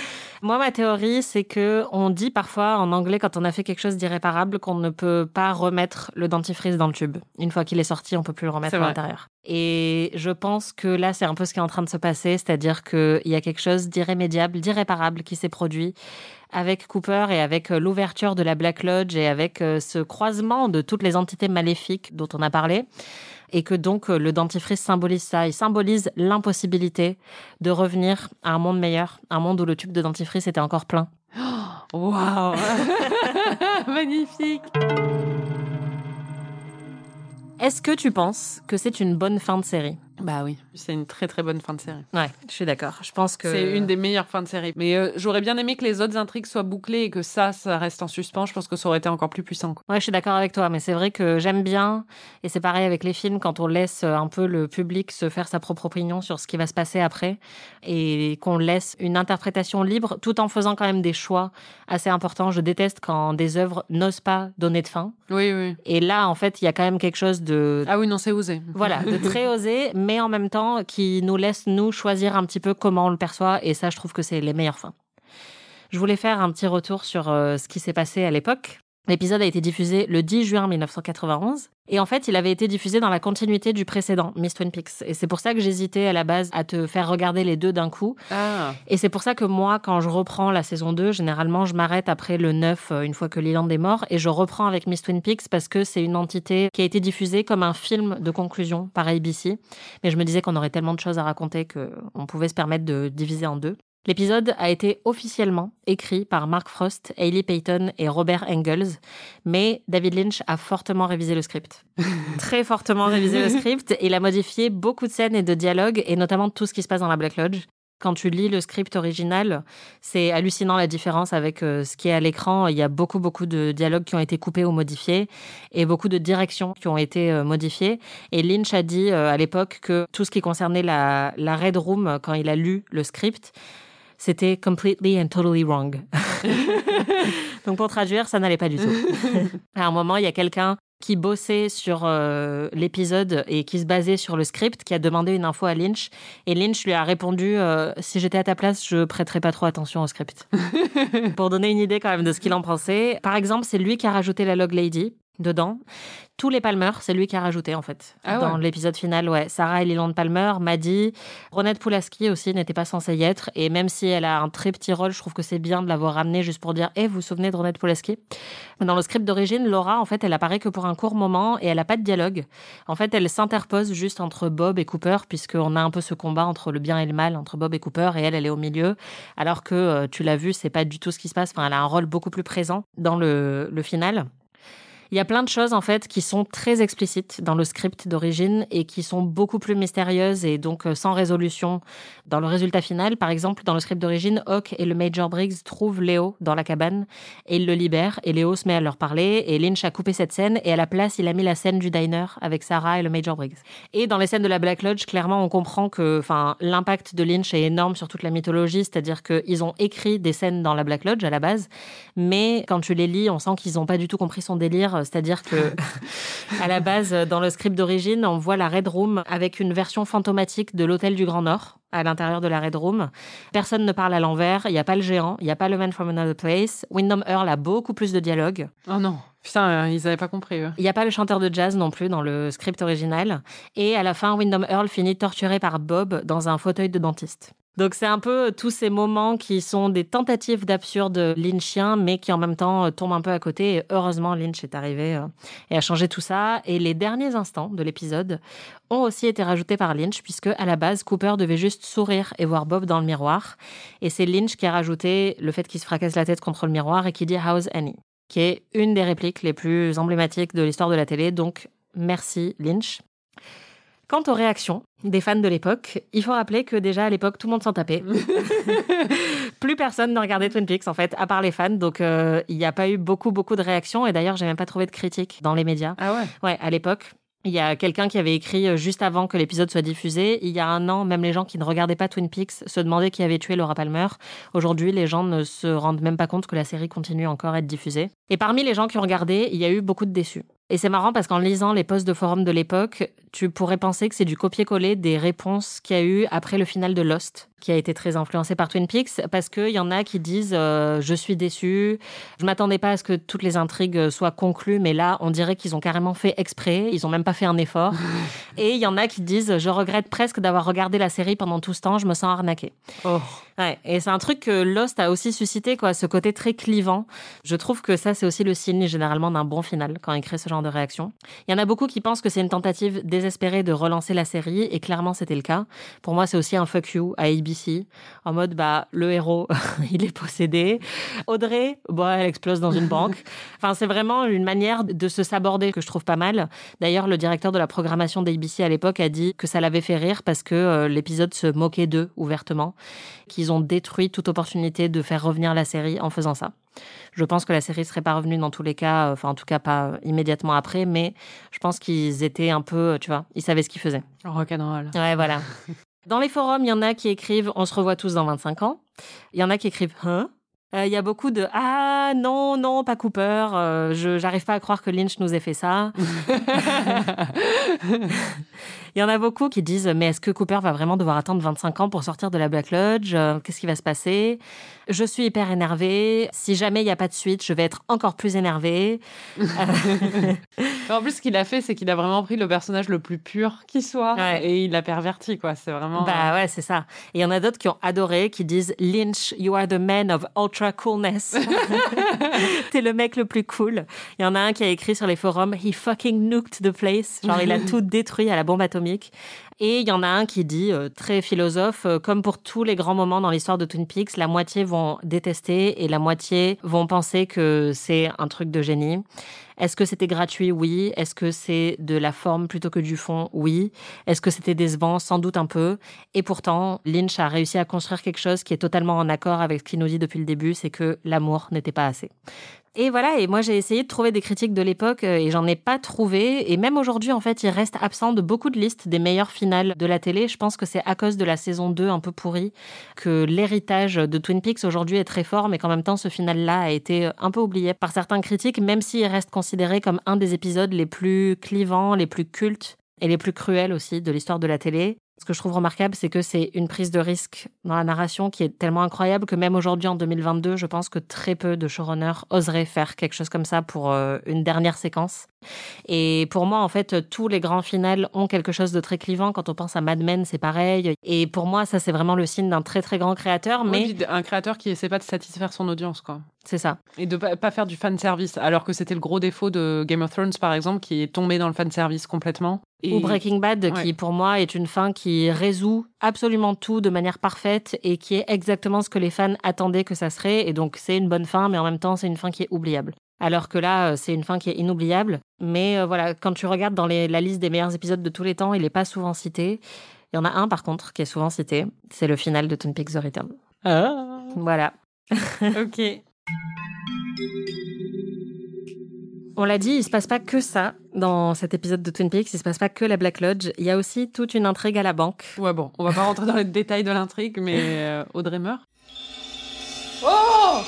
Moi, ma théorie, c'est que on dit parfois en anglais quand on a fait quelque chose d'irréparable qu'on ne peut pas remettre le dentifrice dans le tube. Une fois qu'il est sorti, on peut plus le remettre à l'intérieur. Et je pense que là, c'est un peu ce qui est en train de se passer, c'est-à-dire qu'il y a quelque chose d'irrémédiable, d'irréparable qui s'est produit avec Cooper et avec euh, l'ouverture de la Black Lodge et avec euh, ce croisement de toutes les entités maléfiques dont on a parlé. Et que donc euh, le dentifrice symbolise ça. Il symbolise l'impossibilité de revenir à un monde meilleur, un monde où le tube de dentifrice était encore plein. Waouh Magnifique Est-ce que tu penses que c'est une bonne fin de série? Bah oui, c'est une très très bonne fin de série. Ouais, je suis d'accord. Je pense que C'est une des meilleures fins de série. Mais euh, j'aurais bien aimé que les autres intrigues soient bouclées et que ça, ça reste en suspens. Je pense que ça aurait été encore plus puissant. quoi. Ouais, je suis d'accord avec toi, mais c'est vrai que j'aime bien, et c'est pareil avec les films, quand on laisse euh, un peu le public se faire sa propre opinion sur ce qui va se passer après, et qu'on laisse une interprétation libre, tout en faisant quand même des choix assez importants. Je déteste quand des œuvres n'osent pas donner de fin. Oui, oui. Et là, en fait, il y a quand même quelque chose de Ah oui, non, c'est osé. voilà, de très osé, mais en même temps qui nous laisse nous choisir un petit peu comment on le perçoit, et ça, je trouve que c'est les meilleures fins. Je voulais faire un petit retour sur euh, ce qui s'est passé à l'époque. L'épisode a été diffusé le 10 juin 1991. Et en fait, il avait été diffusé dans la continuité du précédent, Miss Twin Peaks. Et c'est pour ça que j'hésitais à la base à te faire regarder les deux d'un coup. Ah, Et c'est pour ça que moi, quand je reprends la saison 2, généralement, je m'arrête après le 9, euh, une fois que Leland est mort, et je reprends avec Miss Twin Peaks parce que c'est une entité qui a été diffusée comme un film de conclusion par ABC. Mais je me disais qu'on aurait tellement de choses à raconter qu'on pouvait se permettre de diviser en deux. L'épisode a été officiellement écrit par Mark Frost, Hayley Payton et Robert Engels, mais David Lynch a fortement révisé le script. Très fortement révisé le script il a modifié beaucoup de scènes et de dialogues, et notamment tout ce qui se passe dans la Black Lodge. Quand tu lis le script original, c'est hallucinant la différence avec euh, ce qui est à l'écran. Il y a beaucoup, beaucoup de dialogues qui ont été coupés ou modifiés et beaucoup de directions qui ont été euh, modifiées. Et Lynch a dit euh, à l'époque que tout ce qui concernait la, la Red Room, quand il a lu le script, c'était completely and totally wrong. Donc pour traduire, ça n'allait pas du tout. à un moment, il y a quelqu'un qui bossait sur euh, l'épisode et qui se basait sur le script, qui a demandé une info à Lynch. Et Lynch lui a répondu euh, Si j'étais à ta place, je prêterais pas trop attention au script. Pour donner une idée quand même de ce qu'il en pensait. Par exemple, c'est lui qui a rajouté la Log Lady dedans. Tous les Palmer, c'est lui qui a rajouté en fait. Ah dans ouais. l'épisode final, ouais. Sarah et Leland Palmer, Maddie, Ronette Pulaski aussi n'était pas censée y être. Et même si elle a un très petit rôle, je trouve que c'est bien de l'avoir ramenée juste pour dire Eh, vous vous souvenez de Ronette Pulaski Dans le script d'origine, Laura, en fait, elle apparaît que pour un court moment et elle n'a pas de dialogue. En fait, elle s'interpose juste entre Bob et Cooper, puisqu'on a un peu ce combat entre le bien et le mal, entre Bob et Cooper, et elle, elle est au milieu. Alors que, euh, tu l'as vu, c'est pas du tout ce qui se passe. Enfin, elle a un rôle beaucoup plus présent dans le, le final. Il y a plein de choses en fait qui sont très explicites dans le script d'origine et qui sont beaucoup plus mystérieuses et donc euh, sans résolution dans le résultat final. Par exemple, dans le script d'origine, Hawk et le Major Briggs trouvent Léo dans la cabane et ils le libèrent et Léo se met à leur parler et Lynch a coupé cette scène et à la place il a mis la scène du diner avec Sarah et le Major Briggs. Et dans les scènes de la Black Lodge, clairement on comprend que l'impact de Lynch est énorme sur toute la mythologie, c'est-à-dire qu'ils ont écrit des scènes dans la Black Lodge à la base, mais quand tu les lis, on sent qu'ils n'ont pas du tout compris son délire. C'est-à-dire que, à la base, dans le script d'origine, on voit la Red Room avec une version fantomatique de l'hôtel du Grand Nord à l'intérieur de la Red Room. Personne ne parle à l'envers. Il n'y a pas le géant. Il n'y a pas le man from another place. Wyndham Earl a beaucoup plus de dialogue. oh non. Putain, euh, ils avaient pas compris, eux. Il n'y a pas le chanteur de jazz non plus dans le script original. Et à la fin, Wyndham Earl finit torturé par Bob dans un fauteuil de dentiste. Donc c'est un peu tous ces moments qui sont des tentatives d'absurde lynchien, mais qui en même temps euh, tombent un peu à côté. Heureusement, Lynch est arrivé euh, et a changé tout ça. Et les derniers instants de l'épisode ont aussi été rajoutés par Lynch, puisque à la base, Cooper devait juste sourire et voir Bob dans le miroir. Et c'est Lynch qui a rajouté le fait qu'il se fracasse la tête contre le miroir et qui dit How's Annie? qui est une des répliques les plus emblématiques de l'histoire de la télé. Donc, merci Lynch. Quant aux réactions des fans de l'époque, il faut rappeler que déjà à l'époque, tout le monde s'en tapait. Plus personne ne regardait Twin Peaks, en fait, à part les fans. Donc, euh, il n'y a pas eu beaucoup, beaucoup de réactions. Et d'ailleurs, j'ai même pas trouvé de critiques dans les médias. Ah ouais Ouais, à l'époque. Il y a quelqu'un qui avait écrit euh, juste avant que l'épisode soit diffusé. Il y a un an, même les gens qui ne regardaient pas Twin Peaks se demandaient qui avait tué Laura Palmer. Aujourd'hui, les gens ne se rendent même pas compte que la série continue encore à être diffusée. Et parmi les gens qui ont regardé, il y a eu beaucoup de déçus. Et c'est marrant parce qu'en lisant les posts de forum de l'époque, tu pourrais penser que c'est du copier-coller des réponses qu'il y a eu après le final de Lost, qui a été très influencé par Twin Peaks, parce qu'il y en a qui disent euh, Je suis déçu, je m'attendais pas à ce que toutes les intrigues soient conclues, mais là, on dirait qu'ils ont carrément fait exprès, ils ont même pas fait un effort. Et il y en a qui disent Je regrette presque d'avoir regardé la série pendant tout ce temps, je me sens arnaqué. Oh. Ouais, et c'est un truc que Lost a aussi suscité, quoi, ce côté très clivant. Je trouve que ça, c'est aussi le signe généralement d'un bon final quand il crée ce genre de réaction. Il y en a beaucoup qui pensent que c'est une tentative désespérée de relancer la série, et clairement, c'était le cas. Pour moi, c'est aussi un fuck you à ABC, en mode, bah, le héros, il est possédé. Audrey, bah, elle explose dans une banque. Enfin, c'est vraiment une manière de se saborder que je trouve pas mal. D'ailleurs, le directeur de la programmation d'ABC à l'époque a dit que ça l'avait fait rire parce que euh, l'épisode se moquait d'eux ouvertement, qu'ils ont détruit toute opportunité de faire revenir la série en faisant ça. Je pense que la série serait pas revenue dans tous les cas, euh, enfin en tout cas pas immédiatement après, mais je pense qu'ils étaient un peu, euh, tu vois, ils savaient ce qu'ils faisaient. Rock'n'roll. Ouais, voilà. Dans les forums, il y en a qui écrivent On se revoit tous dans 25 ans. Il y en a qui écrivent Hein? Euh, Il y a beaucoup de Ah non, non, pas Cooper. euh, je j'arrive pas à croire que Lynch nous ait fait ça. Il y en a beaucoup qui disent Mais est-ce que Cooper va vraiment devoir attendre 25 ans pour sortir de la Black Lodge? Euh, Qu'est-ce qui va se passer? Je suis hyper énervée. Si jamais il n'y a pas de suite, je vais être encore plus énervée. en plus, ce qu'il a fait, c'est qu'il a vraiment pris le personnage le plus pur qui soit Ouais. et il l'a perverti, quoi. C'est vraiment. Bah ouais, c'est ça. Et il y en a d'autres qui ont adoré, qui disent Lynch, you are the man of ultra coolness. T'es le mec le plus cool. Il y en a un qui a écrit sur les forums He fucking nuked the place. Genre, il a tout détruit à la bombe atomique. Et il y en a un qui dit, euh, très philosophe, euh, comme pour tous les grands moments dans l'histoire de Twin Peaks, la moitié vont détester et la moitié vont penser que c'est un truc de génie. Est-ce que c'était gratuit? Oui. Est-ce que c'est de la forme plutôt que du fond? Oui. Est-ce que c'était décevant? Sans doute un peu. Et pourtant, Lynch a réussi à construire quelque chose qui est totalement en accord avec ce qu'il nous dit depuis le début, c'est que l'amour n'était pas assez. Et voilà, et moi j'ai essayé de trouver des critiques de l'époque euh, et j'en ai pas trouvé. Et même aujourd'hui, en fait, il reste absent de beaucoup de listes des meilleures finales de la télé. Je pense que c'est à cause de la saison 2 un peu pourrie que l'héritage de Twin Peaks aujourd'hui est très fort, mais qu'en même temps, ce final-là a été un peu oublié par certains critiques, même s'il reste considéré comme un des épisodes les plus clivants, les plus cultes et les plus cruels aussi de l'histoire de la télé. Ce que je trouve remarquable, c'est que c'est une prise de risque dans la narration qui est tellement incroyable que même aujourd'hui, en 2022, je pense que très peu de showrunners oseraient faire quelque chose comme ça pour euh, une dernière séquence. Et pour moi, en fait, tous les grands finales ont quelque chose de très clivant. Quand on pense à Mad Men, c'est pareil. Et pour moi, ça, c'est vraiment le signe d'un très, très grand créateur. Mais Oui, un créateur qui essaie pas de satisfaire son audience, quoi. c'est ça. Et de pas, pas faire du fan service, alors que c'était le gros défaut de Game of Thrones, par exemple, qui est tombé dans le fan service complètement. Et- Ou Breaking Bad, Ouais. qui pour moi est une fin qui résout absolument tout de manière parfaite et qui est exactement ce que les fans attendaient que ça serait. Et donc c'est une bonne fin, mais en même temps c'est une fin qui est oubliable. Alors que là, euh, c'est une fin qui est inoubliable. Mais euh, voilà, quand tu regardes dans les- la liste des meilleurs épisodes de tous les temps, il n'est pas souvent cité. Il y en a un par contre qui est souvent cité. C'est le final de Twin Peaks The Return. Ah, Voilà. ok. On l'a dit, il se passe pas que ça dans cet épisode de Twin Peaks. Il se passe pas que la Black Lodge. Il y a aussi toute une intrigue à la banque. Ouais, bon, on va pas rentrer dans les détails de l'intrigue, mais euh, Audrey meurt. Oh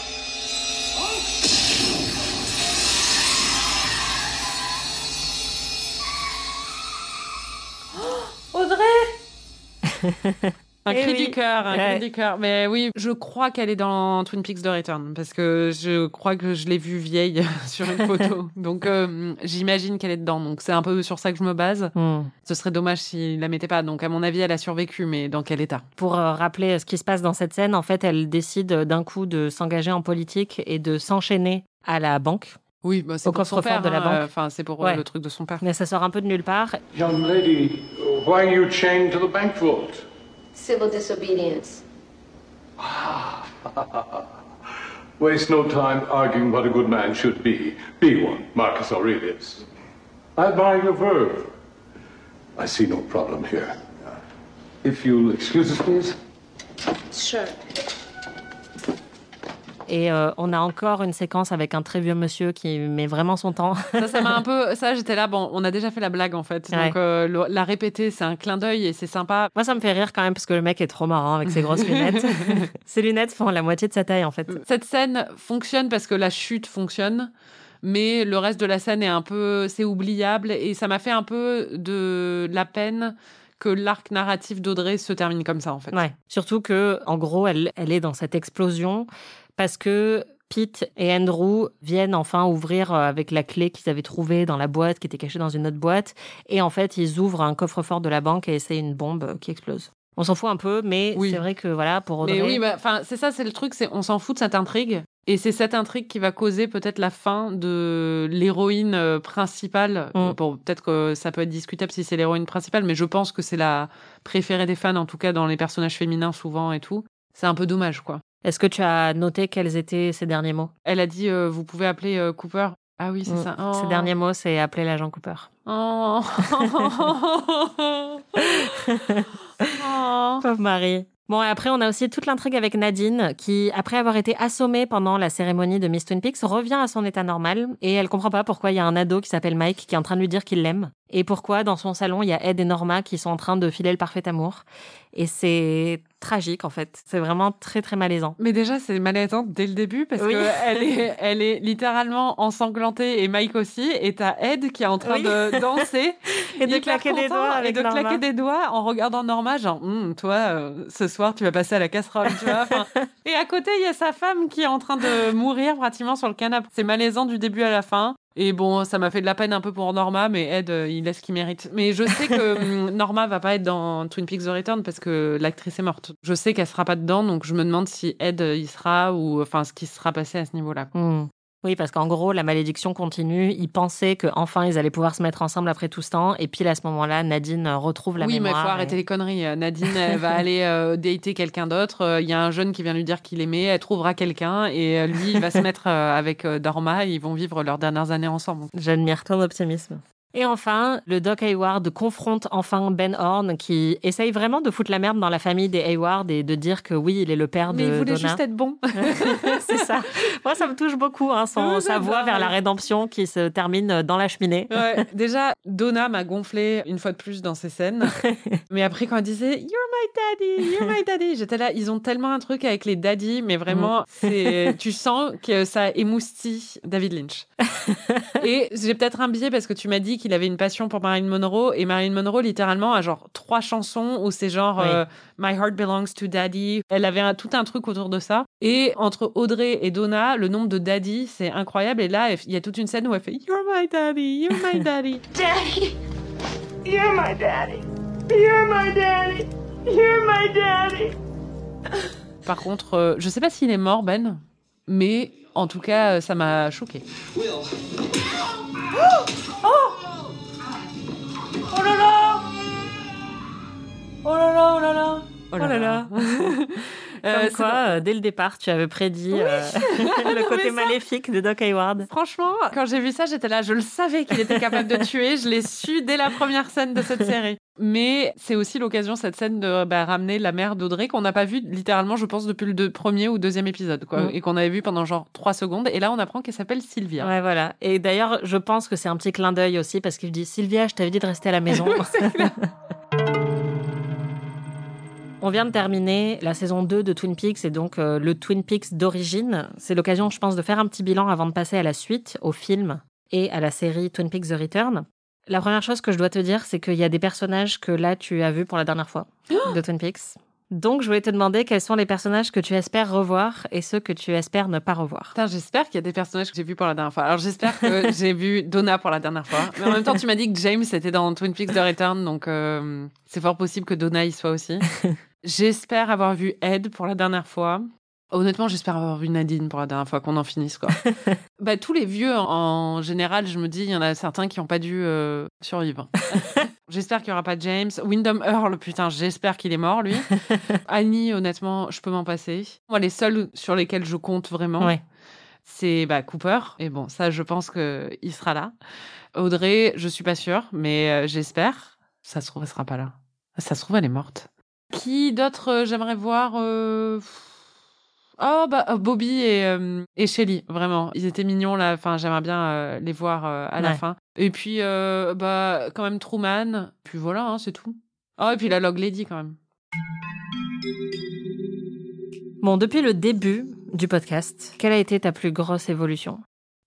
Un Eh cri oui. du cœur, un Ouais. cri du cœur. Mais oui, je crois qu'elle est dans Twin Peaks The Return parce que je crois que je l'ai vue vieille sur une photo. Donc euh, j'imagine qu'elle est dedans. Donc c'est un peu sur ça que je me base. Hmm. Ce serait dommage s'il la mettait pas. Donc à mon avis, elle a survécu, mais dans quel état? Pour euh, rappeler ce qui se passe dans cette scène, en fait, elle décide euh, d'un coup de s'engager en politique et de s'enchaîner à la banque. Oui, bah, c'est Au pour son père. de la hein, banque. euh, Enfin, c'est pour euh, Ouais. le truc de son père. Mais ça sort un peu de nulle part. Young lady, why are you chained to the bank vault? Civil disobedience. Waste no time arguing what a good man should be. Be one, Marcus Aurelius. I admire your verve. I see no problem here. If you'll excuse us, please. Sure. Et euh, on a encore une séquence avec un très vieux monsieur qui met vraiment son temps. Ça, ça m'a un peu. Ça, j'étais là. Bon, on a déjà fait la blague en fait. Ouais. Donc euh, le- la répéter, c'est un clin d'œil et c'est sympa. Moi, ça me fait rire quand même parce que le mec est trop marrant avec ses grosses lunettes. ses lunettes font la moitié de sa taille en fait. Cette scène fonctionne parce que la chute fonctionne. Mais le reste de la scène est un peu, c'est oubliable et ça m'a fait un peu de la peine que l'arc narratif d'Audrey se termine comme ça en fait. Ouais. Surtout que, en gros, elle, elle est dans cette explosion parce que Pete et Andrew viennent enfin ouvrir euh, avec la clé qu'ils avaient trouvée dans la boîte qui était cachée dans une autre boîte. Et en fait, ils ouvrent un coffre-fort de la banque et essaient une bombe euh, qui explose. On s'en fout un peu, mais Oui. c'est vrai que voilà, pour Audrey. Mais oui, bah, enfin, c'est ça, c'est le truc, c'est on s'en fout de cette intrigue. Et c'est cette intrigue qui va causer peut-être la fin de l'héroïne euh, principale. Mm. Bon, peut-être que ça peut être discutable si c'est l'héroïne principale, mais je pense que c'est la préférée des fans, en tout cas dans les personnages féminins souvent et tout. C'est un peu dommage, quoi. Est-ce que tu as noté quels étaient ses derniers mots? Elle a dit, euh, vous pouvez appeler euh, Cooper. Ah oui, c'est Mm. ça. Ses Oh. derniers mots, c'est appeler l'agent Cooper. Oh. Oh. Pauvre Marie. Bon, et après, on a aussi toute l'intrigue avec Nadine, qui, après avoir été assommée pendant la cérémonie de Miss Twin Peaks, revient à son état normal, et elle comprend pas pourquoi il y a un ado qui s'appelle Mike qui est en train de lui dire qu'il l'aime, et pourquoi dans son salon, il y a Ed et Norma qui sont en train de filer le parfait amour. Et c'est tragique, en fait. C'est vraiment très, très malaisant. Mais déjà, c'est malaisant dès le début parce Oui. que elle est, elle est littéralement ensanglantée et Mike aussi. Et t'as Ed qui est en train Oui. de danser Et de claquer des doigts et de Norma. claquer des doigts en regardant Norma, genre, Hum, toi, euh, ce soir, tu vas passer à la casserole, tu vois. Enfin, et à côté, il y a sa femme qui est en train de mourir pratiquement sur le canapé. C'est malaisant du début à la fin. Et bon, ça m'a fait de la peine un peu pour Norma, mais Ed, euh, il est ce qu'il mérite. Mais je sais que hum, Norma va pas être dans Twin Peaks The Return parce que l'actrice est morte. Je sais qu'elle sera pas dedans, donc je me demande si Ed euh, y sera ou enfin ce qui sera passé à ce niveau-là. Oui, parce qu'en gros, la malédiction continue. Ils pensaient qu'enfin, ils allaient pouvoir se mettre ensemble après tout ce temps. Et puis, à ce moment-là, Nadine retrouve la oui, mais mémoire. il faut et- arrêter les conneries. Euh, Nadine, elle va aller euh, dater quelqu'un d'autre. Euh, Il y a un jeune qui vient lui dire qu'il aimait. Elle trouvera quelqu'un et euh, lui, il va se mettre euh, avec euh, Norma. Ils vont vivre leurs dernières années ensemble. J'admire ton optimisme. Et enfin, le Doc Hayward confronte enfin Ben Horn qui essaye vraiment de foutre la merde dans la famille des Hayward et de dire que oui, il est le père Mais de il voulait Donna. juste être bon. C'est ça. Moi, ça me touche beaucoup, hein, son- sa voie vers la rédemption qui se termine dans la cheminée. Ouais. Déjà, Donna m'a gonflé une fois de plus dans ces scènes. Mais après, quand elle disait You're my daddy, you're my daddy, j'étais là. Ils ont tellement un truc avec les daddies, mais vraiment, c'est, tu sens que ça émoustille David Lynch. Et j'ai peut-être un biais parce que tu m'as dit qu'il avait une passion pour Marilyn Monroe. Et Marilyn Monroe, littéralement, a genre trois chansons où c'est genre Oui. euh, My Heart Belongs to Daddy. Elle avait un- tout un truc autour de ça. Et entre Audrey et Donna, le nombre de daddy, c'est incroyable. Et là, il y a toute une scène où elle fait You're my daddy, you're my daddy. Daddy! You're my daddy! You're my daddy! You're my daddy! Par contre, euh, je sais pas s'il est mort, Ben, mais en tout cas, euh, ça m'a choqué. Oh là là Oh là là, oh là là. Oh là là. Euh, Comme quoi, euh, dès le départ, tu avais prédit euh, le côté maléfique de Doc Hayward. Franchement, quand j'ai vu ça, j'étais là, je le savais qu'il était capable de tuer, je l'ai su dès la première scène de cette série. Mais c'est aussi l'occasion, cette scène, de bah, ramener la mère d'Audrey qu'on n'a pas vue littéralement, je pense, depuis le deux- premier ou deuxième épisode, quoi, Mm. et qu'on avait vu pendant genre trois secondes. Et là, on apprend qu'elle s'appelle Sylvia. Ouais, voilà. Et d'ailleurs, je pense que c'est un petit clin d'œil aussi parce qu'il dit Sylvia, je t'avais dit de rester à la maison. On vient de terminer la saison 2 de Twin Peaks et donc euh, le Twin Peaks d'origine. C'est l'occasion, je pense, de faire un petit bilan avant de passer à la suite, au film et à la série Twin Peaks The Return. La première chose que je dois te dire, c'est qu'il y a des personnages que là, tu as vus pour la dernière fois de Twin Peaks. Donc, je voulais te demander quels sont les personnages que tu espères revoir et ceux que tu espères ne pas revoir. J'espère qu'il y a des personnages que j'ai vus pour la dernière fois. Alors j'espère que j'ai vu Donna pour la dernière fois. Mais en même temps, tu m'as dit que James était dans Twin Peaks The Return, donc euh, c'est fort possible que Donna y soit aussi. j'espère avoir vu Ed pour la dernière fois. Honnêtement, j'espère avoir vu Nadine pour la dernière fois, qu'on en finisse, quoi. bah, tous les vieux, en, en général, je me dis, il y en a certains qui n'ont pas dû euh, survivre. J'espère qu'il n'y aura pas James. Wyndham Earl, putain, j'espère qu'il est mort, lui. Annie, honnêtement, je peux m'en passer. Moi, les seuls sur lesquels je compte vraiment, Ouais. c'est bah, Cooper. Et bon, ça, je pense qu'il sera là. Audrey, je suis pas sûre, mais euh, j'espère. Ça se trouve, elle sera pas là. Ça se trouve, elle est morte. Qui d'autre euh, j'aimerais voir euh, Oh, bah, euh, Bobby et, euh, et Shelly, vraiment. Ils étaient mignons, là. Enfin, j'aimerais bien euh, les voir euh, à la fin. Et puis, bah, quand même, Truman. Puis voilà, hein, c'est tout. Oh, et puis la Log Lady, quand même. Bon, depuis le début du podcast, quelle a été ta plus grosse évolution?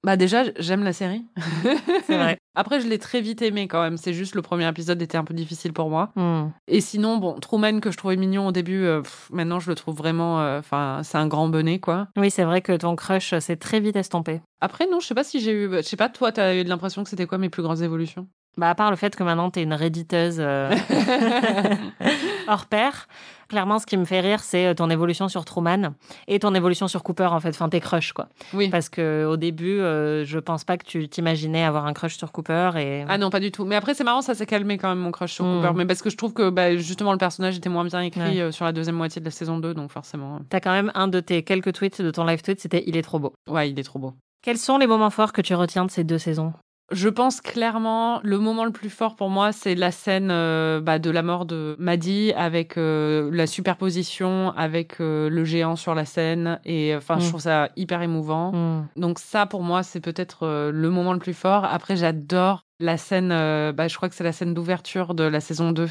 Bah déjà, j'aime la série. C'est vrai. Après, je l'ai très vite aimé quand même. C'est juste le premier épisode était un peu difficile pour moi. Hmm. Et sinon, bon, Truman que je trouvais mignon au début, euh, pff, maintenant je le trouve vraiment, euh, enfin, c'est un grand bonnet quoi. Oui, c'est vrai que ton crush s'est très vite estompé. Après, non, je sais pas si j'ai eu, je sais pas, toi, t'as eu l'impression que c'était quoi mes plus grandes évolutions? Bah, à part le fait que maintenant t'es une redditeuse euh, hors pair, clairement, ce qui me fait rire, c'est euh, ton évolution sur Truman et ton évolution sur Cooper, en fait, enfin tes crushs, quoi. Oui. Parce que au début, euh, je pense pas que tu t'imaginais avoir un crush sur Cooper et. Ah non, pas du tout. Mais après, c'est marrant, ça s'est calmé quand même mon crush sur Mm. Cooper. Mais parce que je trouve que bah, justement le personnage était moins bien écrit Ouais. euh, sur la deuxième moitié de la saison 2, donc forcément. T'as quand même un de tes quelques tweets de ton live tweet, c'était Il est trop beau. Ouais, il est trop beau. Quels sont les moments forts que tu retiens de ces deux saisons? Je pense clairement, le moment le plus fort pour moi, c'est la scène euh, bah, de la mort de Maddy avec euh, la superposition avec euh, le géant sur la scène. Et enfin, Mm. je trouve ça hyper émouvant. Hmm. Donc ça, pour moi, c'est peut-être euh, le moment le plus fort. Après, j'adore la scène, euh, bah, je crois que c'est la scène d'ouverture de la saison 2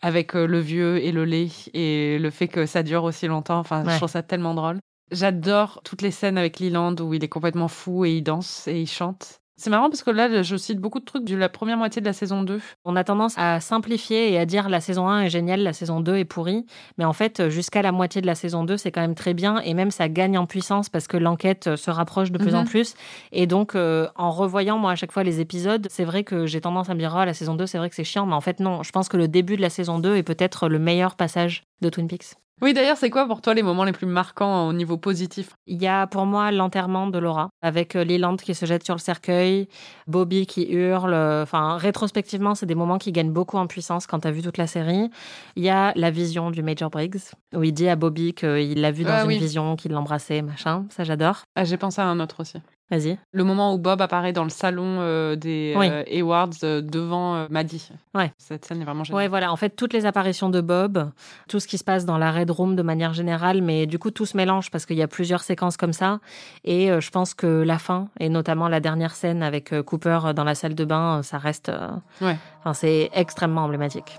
avec euh, le vieux et le lait et le fait que ça dure aussi longtemps. Enfin, Ouais. je trouve ça tellement drôle. J'adore toutes les scènes avec Leland où il est complètement fou et il danse et il chante. C'est marrant parce que là, je cite beaucoup de trucs de la première moitié de la saison 2. On a tendance à simplifier et à dire la saison 1 est géniale, la saison 2 est pourrie. Mais en fait, jusqu'à la moitié de la saison 2, c'est quand même très bien. Et même, ça gagne en puissance parce que l'enquête euh, se rapproche de plus Mhm. en plus. Et donc, euh, en revoyant, moi, à chaque fois les épisodes, c'est vrai que j'ai tendance à me dire, oh, la saison 2, c'est vrai que c'est chiant. Mais en fait, non. Je pense que le début de la saison 2 est peut-être le meilleur passage de Twin Peaks. Oui, d'ailleurs, c'est quoi pour toi les moments les plus marquants au niveau positif? Il y a pour moi l'enterrement de Laura, avec euh, Leland qui se jette sur le cercueil, Bobby qui hurle. euh, Enfin, rétrospectivement, c'est des moments qui gagnent beaucoup en puissance quand tu as vu toute la série. Il y a la vision du Major Briggs, où il dit à Bobby qu'il l'a vu dans Ah une oui. vision, qu'il l'embrassait, machin. Ça, j'adore. ah, J'ai pensé à un autre aussi. Vas-y. Le moment où Bob apparaît dans le salon euh, des Oui. euh, Awards euh, devant Maddie. Ouais. Cette scène est vraiment géniale. Ouais, voilà. En fait, toutes les apparitions de Bob, tout ce qui se passe dans la Red Room de manière générale, mais du coup, tout se mélange parce qu'il y a plusieurs séquences comme ça. Et je pense que la fin, et notamment la dernière scène avec Cooper dans la salle de bain, ça reste. Ouais. Enfin, c'est extrêmement emblématique.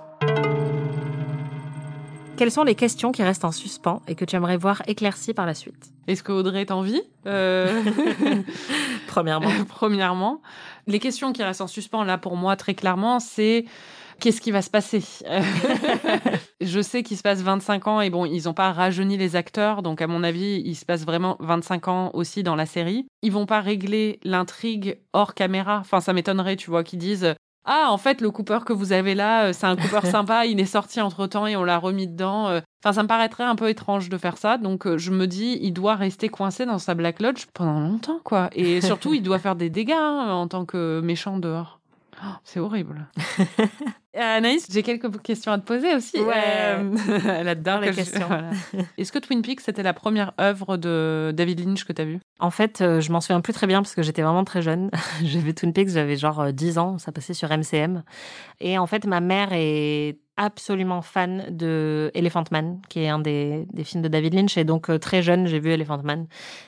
Quelles sont les questions qui restent en suspens et que tu aimerais voir éclaircies par la suite Est-ce que Audrey est en vie Euh, Premièrement. Premièrement, les questions qui restent en suspens là pour moi très clairement, c'est qu'est-ce qui va se passer Je sais qu'il se passe 25 ans et bon, ils n'ont pas rajeuni les acteurs, donc à mon avis, il se passe vraiment 25 ans aussi dans la série. Ils vont pas régler l'intrigue hors caméra. Enfin, ça m'étonnerait, tu vois, qu'ils disent ah, en fait, le Cooper que vous avez là, euh, c'est un Cooper sympa, il est sorti entre temps et on l'a remis dedans. euh. Enfin, ça me paraîtrait un peu étrange de faire ça. Donc, euh, je me dis, il doit rester coincé dans sa Black Lodge pendant longtemps, quoi. Et surtout, il doit faire des dégâts hein, en tant que méchant dehors. Oh, c'est horrible. Euh, Anaïs, j'ai quelques questions à te poser aussi. Ouais. Euh, Elle adore les que je- questions. voilà. Est-ce que Twin Peaks, c'était la première œuvre de David Lynch que tu as vue? En fait, euh, je m'en souviens plus très bien parce que j'étais vraiment très jeune. J'ai vu Twin Peaks, j'avais genre euh, 10 ans, ça passait sur MCM. Et en fait, ma mère est absolument fan de Elephant Man, qui est un des, des films de David Lynch. Et donc, euh, très jeune, j'ai vu Elephant Man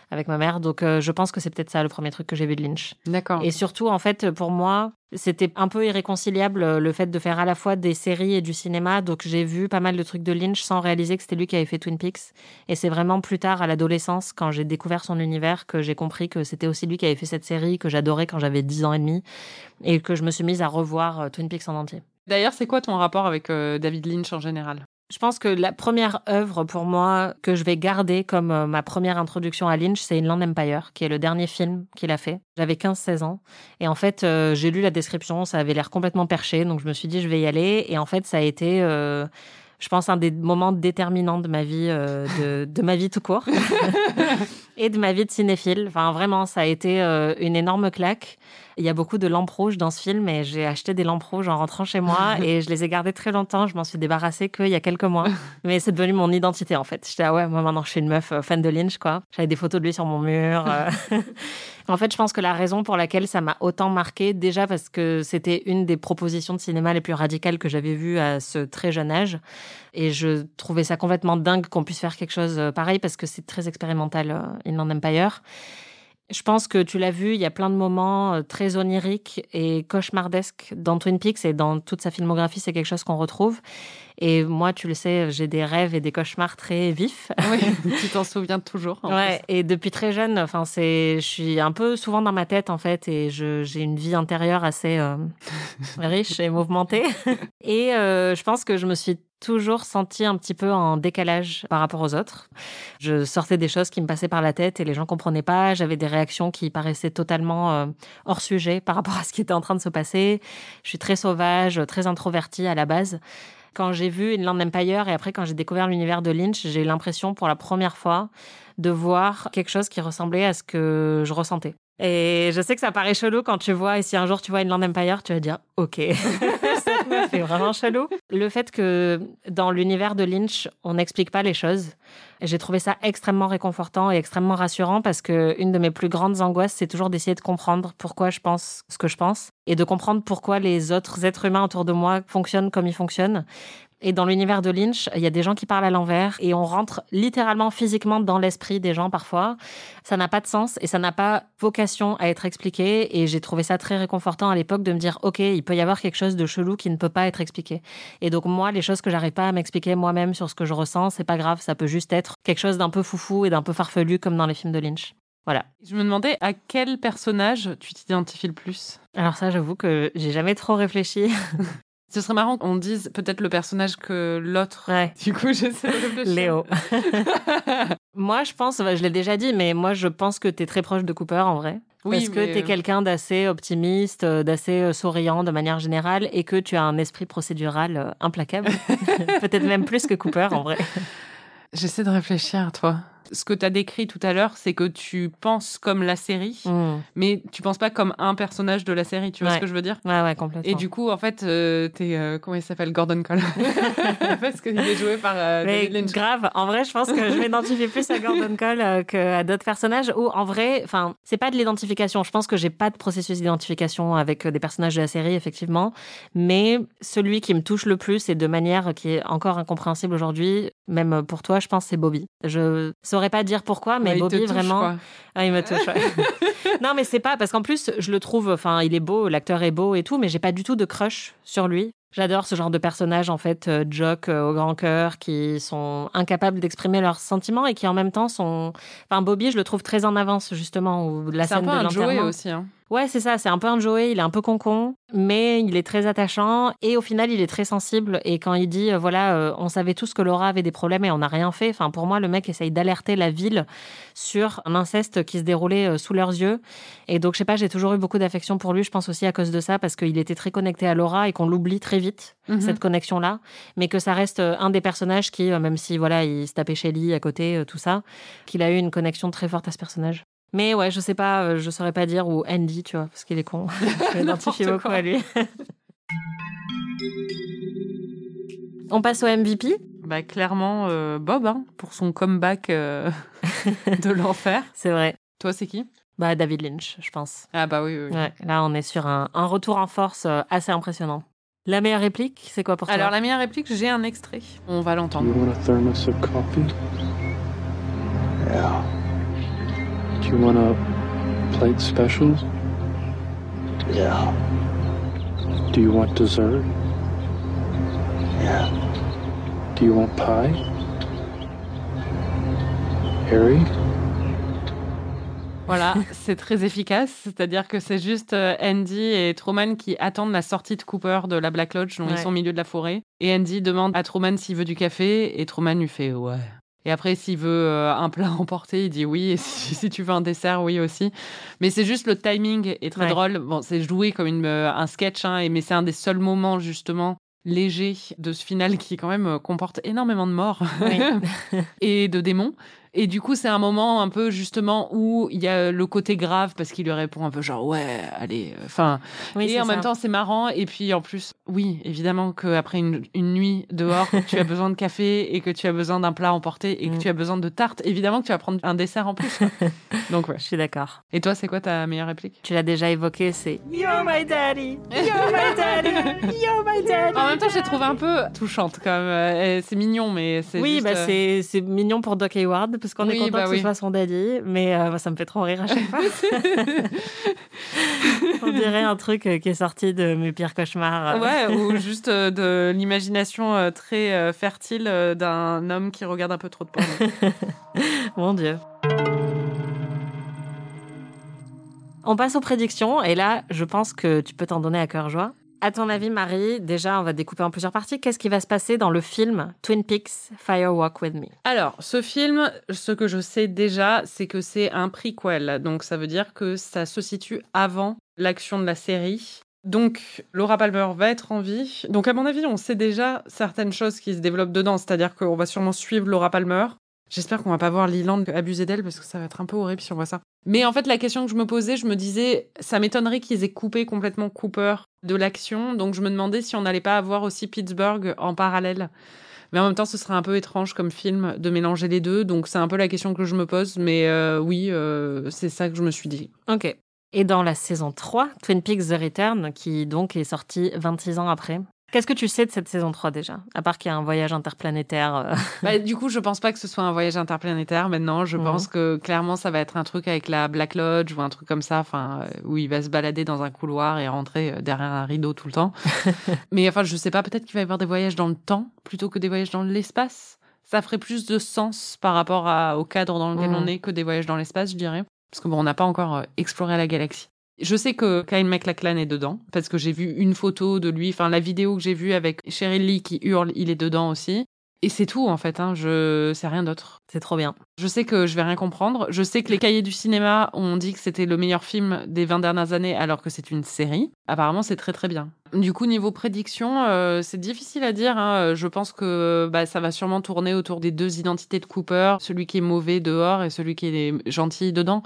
avec ma mère. Donc, euh, je pense que c'est peut-être ça le premier truc que j'ai vu de Lynch. D'accord. Et surtout, en fait, pour moi, c'était un peu irréconciliable euh, le fait de faire à la fois des séries et du cinéma. Donc, j'ai vu pas mal de trucs de Lynch sans réaliser que c'était lui qui avait fait Twin Peaks. Et c'est vraiment plus tard, à l'adolescence, quand j'ai découvert son univers, que j'ai compris que c'était aussi lui qui avait fait cette série que j'adorais quand j'avais 10 ans et demi et que je me suis mise à revoir Twin Peaks en entier. D'ailleurs, c'est quoi ton rapport avec euh, David Lynch en général? Je pense que la première œuvre pour moi que je vais garder comme euh, ma première introduction à Lynch, c'est Inland Empire, qui est le dernier film qu'il a fait. J'avais 15-16 ans. Et en fait, euh, j'ai lu la description, ça avait l'air complètement perché, donc je me suis dit, je vais y aller. Et en fait, ça a été, je pense, un des moments déterminants de ma vie, euh, de, de ma vie tout court. et de ma vie de cinéphile. Enfin, vraiment, ça a été euh, une énorme claque. Il y a beaucoup de lampes rouges dans ce film et j'ai acheté des lampes rouges en rentrant chez moi et je les ai gardées très longtemps. Je m'en suis débarrassée qu'il y a quelques mois. Mais c'est devenu mon identité en fait. J'étais, ah ouais, moi maintenant je suis une meuf euh, fan de Lynch quoi. J'avais des photos de lui sur mon mur. euh. en fait, je pense que la raison pour laquelle ça m'a autant marqué, déjà parce que c'était une des propositions de cinéma les plus radicales que j'avais vues à ce très jeune âge. Et je trouvais ça complètement dingue qu'on puisse faire quelque chose euh, pareil parce que c'est très expérimental, euh, Inland Empire. Je pense que tu l'as vu, il y a plein de moments euh, très oniriques et cauchemardesques dans Twin Peaks et dans toute sa filmographie, c'est quelque chose qu'on retrouve. Et moi, tu le sais, j'ai des rêves et des cauchemars très vifs. Oui, tu t'en souviens toujours. en Ouais, et depuis très jeune, enfin, c'est, je suis un peu souvent dans ma tête en fait, et j'ai une vie intérieure assez euh, riche et mouvementée. Et euh, je pense que je me suis toujours sentie un petit peu en décalage par rapport aux autres. Je sortais des choses qui me passaient par la tête et les gens comprenaient pas. J'avais des réactions qui paraissaient totalement euh, hors sujet par rapport à ce qui était en train de se passer. Je suis très sauvage, très introvertie à la base. Quand j'ai vu Inland Empire et après quand j'ai découvert l'univers de Lynch, j'ai eu l'impression pour la première fois de voir quelque chose qui ressemblait à ce que je ressentais. Et je sais que ça paraît chelou quand tu vois, et si un jour tu vois Inland Empire, tu vas dire OK. Cette meuf est vraiment chelou. Le fait que dans l'univers de Lynch, on n'explique pas les choses, j'ai trouvé ça extrêmement réconfortant et extrêmement rassurant parce que une de mes plus grandes angoisses, c'est toujours d'essayer de comprendre pourquoi je pense ce que je pense et de comprendre pourquoi les autres êtres humains autour de moi fonctionnent comme ils fonctionnent. Et dans l'univers de Lynch, il y a des gens qui parlent à l'envers et on rentre littéralement physiquement dans l'esprit des gens parfois. Ça n'a pas de sens et ça n'a pas vocation à être expliqué. Et j'ai trouvé ça très réconfortant à l'époque de me dire, OK, il peut y avoir quelque chose de chelou qui ne peut pas être expliqué. Et donc moi, les choses que j'arrive pas à m'expliquer moi-même sur ce que je ressens, c'est pas grave. Ça peut juste être quelque chose d'un peu foufou et d'un peu farfelu comme dans les films de Lynch. Voilà. Je me demandais à quel personnage tu t'identifies le plus? Alors ça, j'avoue que j'ai jamais trop réfléchi. Ce serait marrant qu'on dise peut-être le personnage que l'autre. Ouais. Du coup, j'essaie de réfléchir. Léo. moi, je pense, bah, je l'ai déjà dit, mais moi, je pense que tu es très proche de Cooper en vrai. Oui, parce que mais- tu es quelqu'un d'assez optimiste, euh, d'assez euh, souriant de manière générale et que tu as un esprit procédural euh, implacable. Peut-être même plus que Cooper en vrai. J'essaie de réfléchir, toi. Ce que tu as décrit tout à l'heure, c'est que tu penses comme la série, Mm. mais tu penses pas comme un personnage de la série. Tu vois Ouais. ce que je veux dire? Ouais, ouais, complètement. Et du coup, en fait, euh, t'es. euh, comment il s'appelle? Gordon Cole. Parce qu'il est joué par euh, Mais David Lynch. grave, en vrai, je pense que je m'identifie plus à Gordon Cole euh, qu'à d'autres personnages. Ou en vrai, enfin, c'est pas de l'identification. Je pense que j'ai pas de processus d'identification avec des personnages de la série, effectivement. Mais celui qui me touche le plus et de manière qui est encore incompréhensible aujourd'hui, même pour toi, je pense, c'est Bobby. Je saurais pas dire pourquoi, mais Ouais, Bobby touche, vraiment. quoi. Ah, il me touche. ouais. non, mais c'est pas parce qu'en plus, je le trouve. Enfin, il est beau, l'acteur est beau et tout, mais j'ai pas du tout de crush sur lui. J'adore ce genre de personnages, en fait, euh, jock euh, au grand cœur, qui sont incapables d'exprimer leurs sentiments et qui en même temps sont. Enfin, Bobby, je le trouve très en avance, justement, ou la un scène peu de un Joey l'enterrement. aussi. Hein. Ouais, c'est ça, c'est un peu un Joey, il est un peu concon, mais il est très attachant et au final, il est très sensible. Et quand il dit, euh, voilà, euh, on savait tous que Laura avait des problèmes et on n'a rien fait, enfin, pour moi, le mec essaye d'alerter la ville sur un inceste qui se déroulait euh, sous leurs yeux. Et donc, je sais pas, j'ai toujours eu beaucoup d'affection pour lui, je pense aussi à cause de ça, parce qu'il était très connecté à Laura et qu'on l'oublie très vite, Mhm. cette connexion-là, mais que ça reste un des personnages qui, même si, voilà, il se tapait Shelly à côté, tout ça, qu'il a eu une connexion très forte à ce personnage. Mais ouais, je sais pas, euh, je saurais pas dire, ou Andy, tu vois, parce qu'il est con. je m'identifie beaucoup à lui. On passe au MVP. Bah, clairement, euh, Bob, hein, pour son comeback euh, de l'enfer. C'est vrai. Toi, c'est qui? Bah, David Lynch, je pense. Ah, bah oui, oui. oui. Ouais, là, on est sur un, un retour en force euh, assez impressionnant. La meilleure réplique, c'est quoi pour toi? Alors, la meilleure réplique, j'ai un extrait. On va l'entendre. You want a thermos of coffee? Yeah. Do you want a plate specials? Yeah. Do you want dessert? Yeah. Do you want pie? Harry? Voilà, c'est très efficace. C'est-à-dire que c'est juste euh, Andy et Truman qui attendent la sortie de Cooper de la Black Lodge, dont ils sont au milieu de la forêt. Et Andy demande à Truman s'il veut du café, et Truman lui fait ouais. Et après, s'il veut euh, un plat emporté, il dit oui. Et si, si tu veux un dessert, oui aussi. Mais c'est juste le timing est très Ouais. drôle. Bon, c'est joué comme une, euh, un sketch, hein, et- mais c'est un des seuls moments justement légers de ce final qui quand même euh, comporte énormément de morts Oui. et de démons. Et du coup, c'est un moment un peu justement où il y a le côté grave parce qu'il lui répond un peu genre ouais, allez, euh, enfin. Oui, et en même temps, c'est marrant. Et puis en plus, oui, évidemment qu'après une, une nuit dehors, tu as besoin de café et que tu as besoin d'un plat emporté et que Mm. tu as besoin de tarte. Évidemment que tu vas prendre un dessert en plus. Donc ouais. Je suis d'accord. Et toi, c'est quoi ta meilleure réplique? Tu l'as déjà évoqué, c'est You're my daddy! You're my daddy! You're my daddy! En même temps, je l'ai trouvé un peu touchante quand même. Euh, C'est mignon, mais c'est Oui, juste, bah euh, c'est c'est mignon pour Doc Hayward, parce qu'on est content bah que oui. ce soit son daddy, mais euh, ça me fait trop rire à chaque fois. On dirait un truc euh, qui est sorti de mes pires cauchemars. euh. Ouais, ou juste de l'imagination très fertile d'un homme qui regarde un peu trop de porno. Mon Dieu. On passe aux prédictions, et là, je pense que tu peux t'en donner à cœur joie. À ton avis, Marie, déjà, on va découper en plusieurs parties. Qu'est-ce qui va se passer dans le film Twin Peaks Fire Walk With Me? Alors, ce film, ce que je sais déjà, c'est que c'est un prequel. Donc, ça veut dire que ça se situe avant l'action de la série. Donc, Laura Palmer va être en vie. Donc, à mon avis, on sait déjà certaines choses qui se développent dedans. C'est-à-dire qu'on va sûrement suivre Laura Palmer. J'espère qu'on va pas voir Leland abuser d'elle parce que ça va être un peu horrible si on voit ça. Mais en fait, la question que je me posais, je me disais, ça m'étonnerait qu'ils aient coupé complètement Cooper de l'action. Donc, je me demandais si on n'allait pas avoir aussi Pittsburgh en parallèle. Mais en même temps, ce serait un peu étrange comme film de mélanger les deux. Donc, c'est un peu la question que je me pose. Mais euh, oui, euh, c'est ça que je me suis dit. Ok. Et dans la saison 3, Twin Peaks The Return, qui donc est sortie 26 ans après. Qu'est-ce que tu sais de cette saison 3 déjà À part qu'il y a un voyage interplanétaire. euh, Bah, du coup, je pense pas que ce soit un voyage interplanétaire maintenant. Je Mhm. pense que clairement, ça va être un truc avec la Black Lodge ou un truc comme ça, enfin, euh, où il va se balader dans un couloir et rentrer euh, derrière un rideau tout le temps. Mais enfin, je sais pas, peut-être qu'il va y avoir des voyages dans le temps plutôt que des voyages dans l'espace. Ça ferait plus de sens par rapport à- au cadre dans lequel Mhm. on est que des voyages dans l'espace, je dirais. Parce que bon, on n'a pas encore exploré la galaxie. Je sais que Kyle MacLachlan est dedans, parce que j'ai vu une photo de lui, enfin la vidéo que j'ai vue avec Cheryl Lee qui hurle, il est dedans aussi. Et c'est tout en fait, hein, je sais rien d'autre. C'est trop bien. Je sais que je vais rien comprendre. Je sais que les cahiers du cinéma ont dit que c'était le meilleur film des 20 dernières années alors que c'est une série. Apparemment, c'est très très bien. Du coup, niveau prédiction, euh, c'est difficile à dire. hein. Je pense que bah, ça va sûrement tourner autour des deux identités de Cooper, celui qui est mauvais dehors et celui qui est gentil dedans.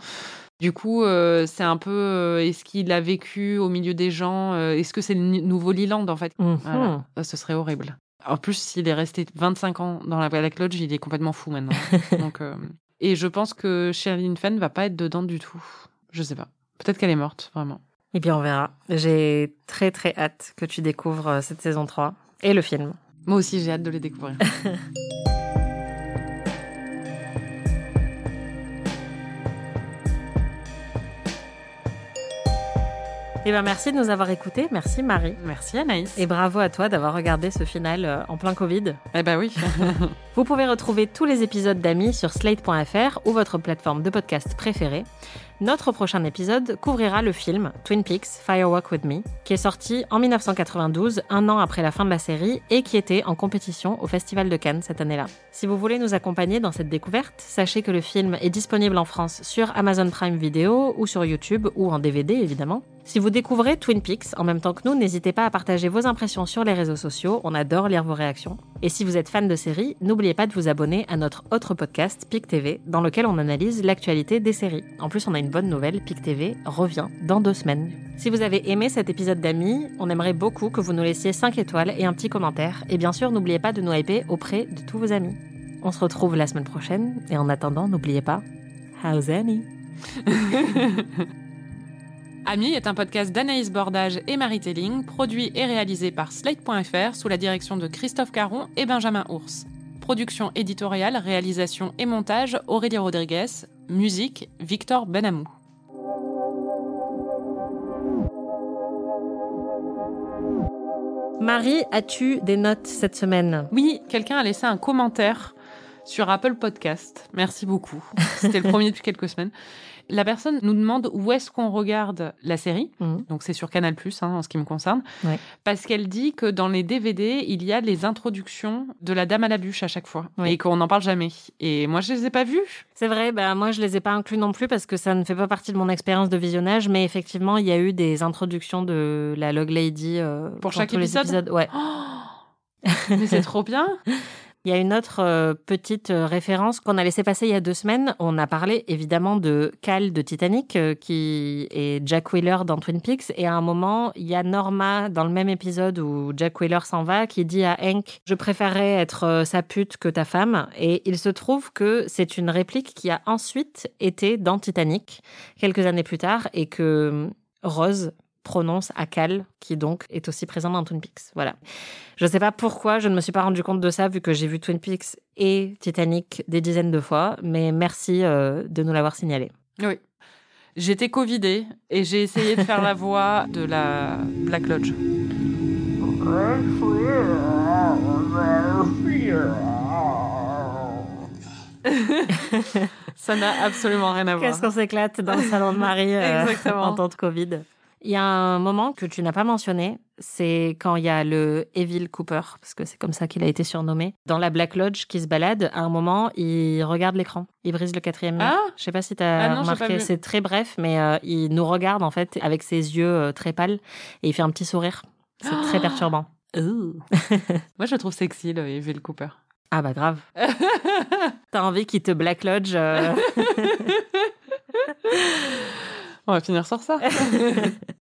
Du coup, euh, c'est un peu euh, est-ce qu'il a vécu au milieu des gens euh, Est-ce que c'est le nouveau Leland en fait? Mhm. Voilà. Ça, Ce serait horrible. En plus, s'il est resté 25 ans dans la Black Lodge, il est complètement fou maintenant. Donc, Et je pense que Sherilyn Fenn va pas être dedans du tout. Je sais pas. Peut-être qu'elle est morte, vraiment. Et puis on verra. J'ai très très hâte que tu découvres cette saison 3 et le film. Moi aussi, j'ai hâte de les découvrir. Et ben merci de nous avoir écoutés. Merci Marie. Merci Anaïs. Et bravo à toi d'avoir regardé ce final euh, en plein Covid. Eh ben oui. Vous pouvez retrouver tous les épisodes d'Amis sur slate.fr ou votre plateforme de podcast préférée. Notre prochain épisode couvrira le film Twin Peaks Fire Walk With Me, qui est sorti en 1992, un an après la fin de la série, et qui était en compétition au Festival de Cannes cette année-là. Si vous voulez nous accompagner dans cette découverte, sachez que le film est disponible en France sur Amazon Prime Video ou sur YouTube ou en DVD évidemment. Si vous découvrez Twin Peaks en même temps que nous, n'hésitez pas à partager vos impressions sur les réseaux sociaux, on adore lire vos réactions. Et si vous êtes fan de séries, n'oubliez pas de vous abonner à notre autre podcast, PIC TV, dans lequel on analyse l'actualité des séries. En plus, on a une bonne nouvelle, PIC TV revient dans deux semaines. Si vous avez aimé cet épisode d'Amis, on aimerait beaucoup que vous nous laissiez 5 étoiles et un petit commentaire. Et bien sûr, n'oubliez pas de nous hyper auprès de tous vos amis. On se retrouve la semaine prochaine, et en attendant, n'oubliez pas, how's Annie? Ami est un podcast d'Anaïs Bordage et Marie Telling, produit et réalisé par Slate.fr sous la direction de Christophe Caron et Benjamin Ours. Production éditoriale, réalisation et montage Aurélie Rodriguez. Musique Victor Benamou. Marie, as-tu des notes cette semaine? Oui, quelqu'un a laissé un commentaire sur Apple Podcast. Merci beaucoup. C'était le premier depuis quelques semaines. La personne nous demande où est-ce qu'on regarde la série. Mhm. Donc c'est sur Canal hein, en ce qui me concerne. Ouais. Parce qu'elle dit que dans les DVD, il y a les introductions de la Dame à la bûche à chaque fois. Et qu'on n'en parle jamais. Et moi, je les ai pas vues. C'est vrai, bah, moi je les ai pas inclus non plus parce que ça ne fait pas partie de mon expérience de visionnage, mais effectivement il y a eu des introductions de la Log Lady euh, dans chaque épisode? épisodes. Ouais. Mais c'est trop bien. Il y a une autre euh, petite euh, référence qu'on a laissé passer il y a deux semaines. On a parlé évidemment de Cal de Titanic, euh, qui est Jack Wheeler dans Twin Peaks. Et à un moment, il y a Norma dans le même épisode où Jack Wheeler s'en va, qui dit à Hank Je préférerais être sa pute que ta femme. Et il se trouve que c'est une réplique qui a ensuite été dans Titanic, quelques années plus tard, et que Rose prononce à Cal, qui donc est aussi présent dans Twin Peaks. Voilà. Je ne sais pas pourquoi je ne me suis pas rendu compte de ça, vu que j'ai vu Twin Peaks et Titanic des dizaines de fois, mais merci euh, de nous l'avoir signalé. Oui. J'étais Covidée et j'ai essayé de faire la voix de la Black Lodge. Ça n'a absolument rien à voir. Qu'est-ce qu'on s'éclate dans le salon de Marie euh, en temps de Covid? Il y a un moment que tu n'as pas mentionné, c'est quand il y a le Evil Cooper, parce que c'est comme ça qu'il a été surnommé, dans la Black Lodge qui se balade. À un moment, il regarde l'écran, il brise le quatrième mur. Ah Je sais pas si tu as Ah non, j'ai pas remarqué, c'est très bref, mais euh, il nous regarde en fait avec ses yeux euh, très pâles et il fait un petit sourire. C'est très perturbant. Moi, je le trouve sexy, le Evil Cooper. Ah bah grave. T'as envie qu'il te Black Lodge euh, On va finir sur ça.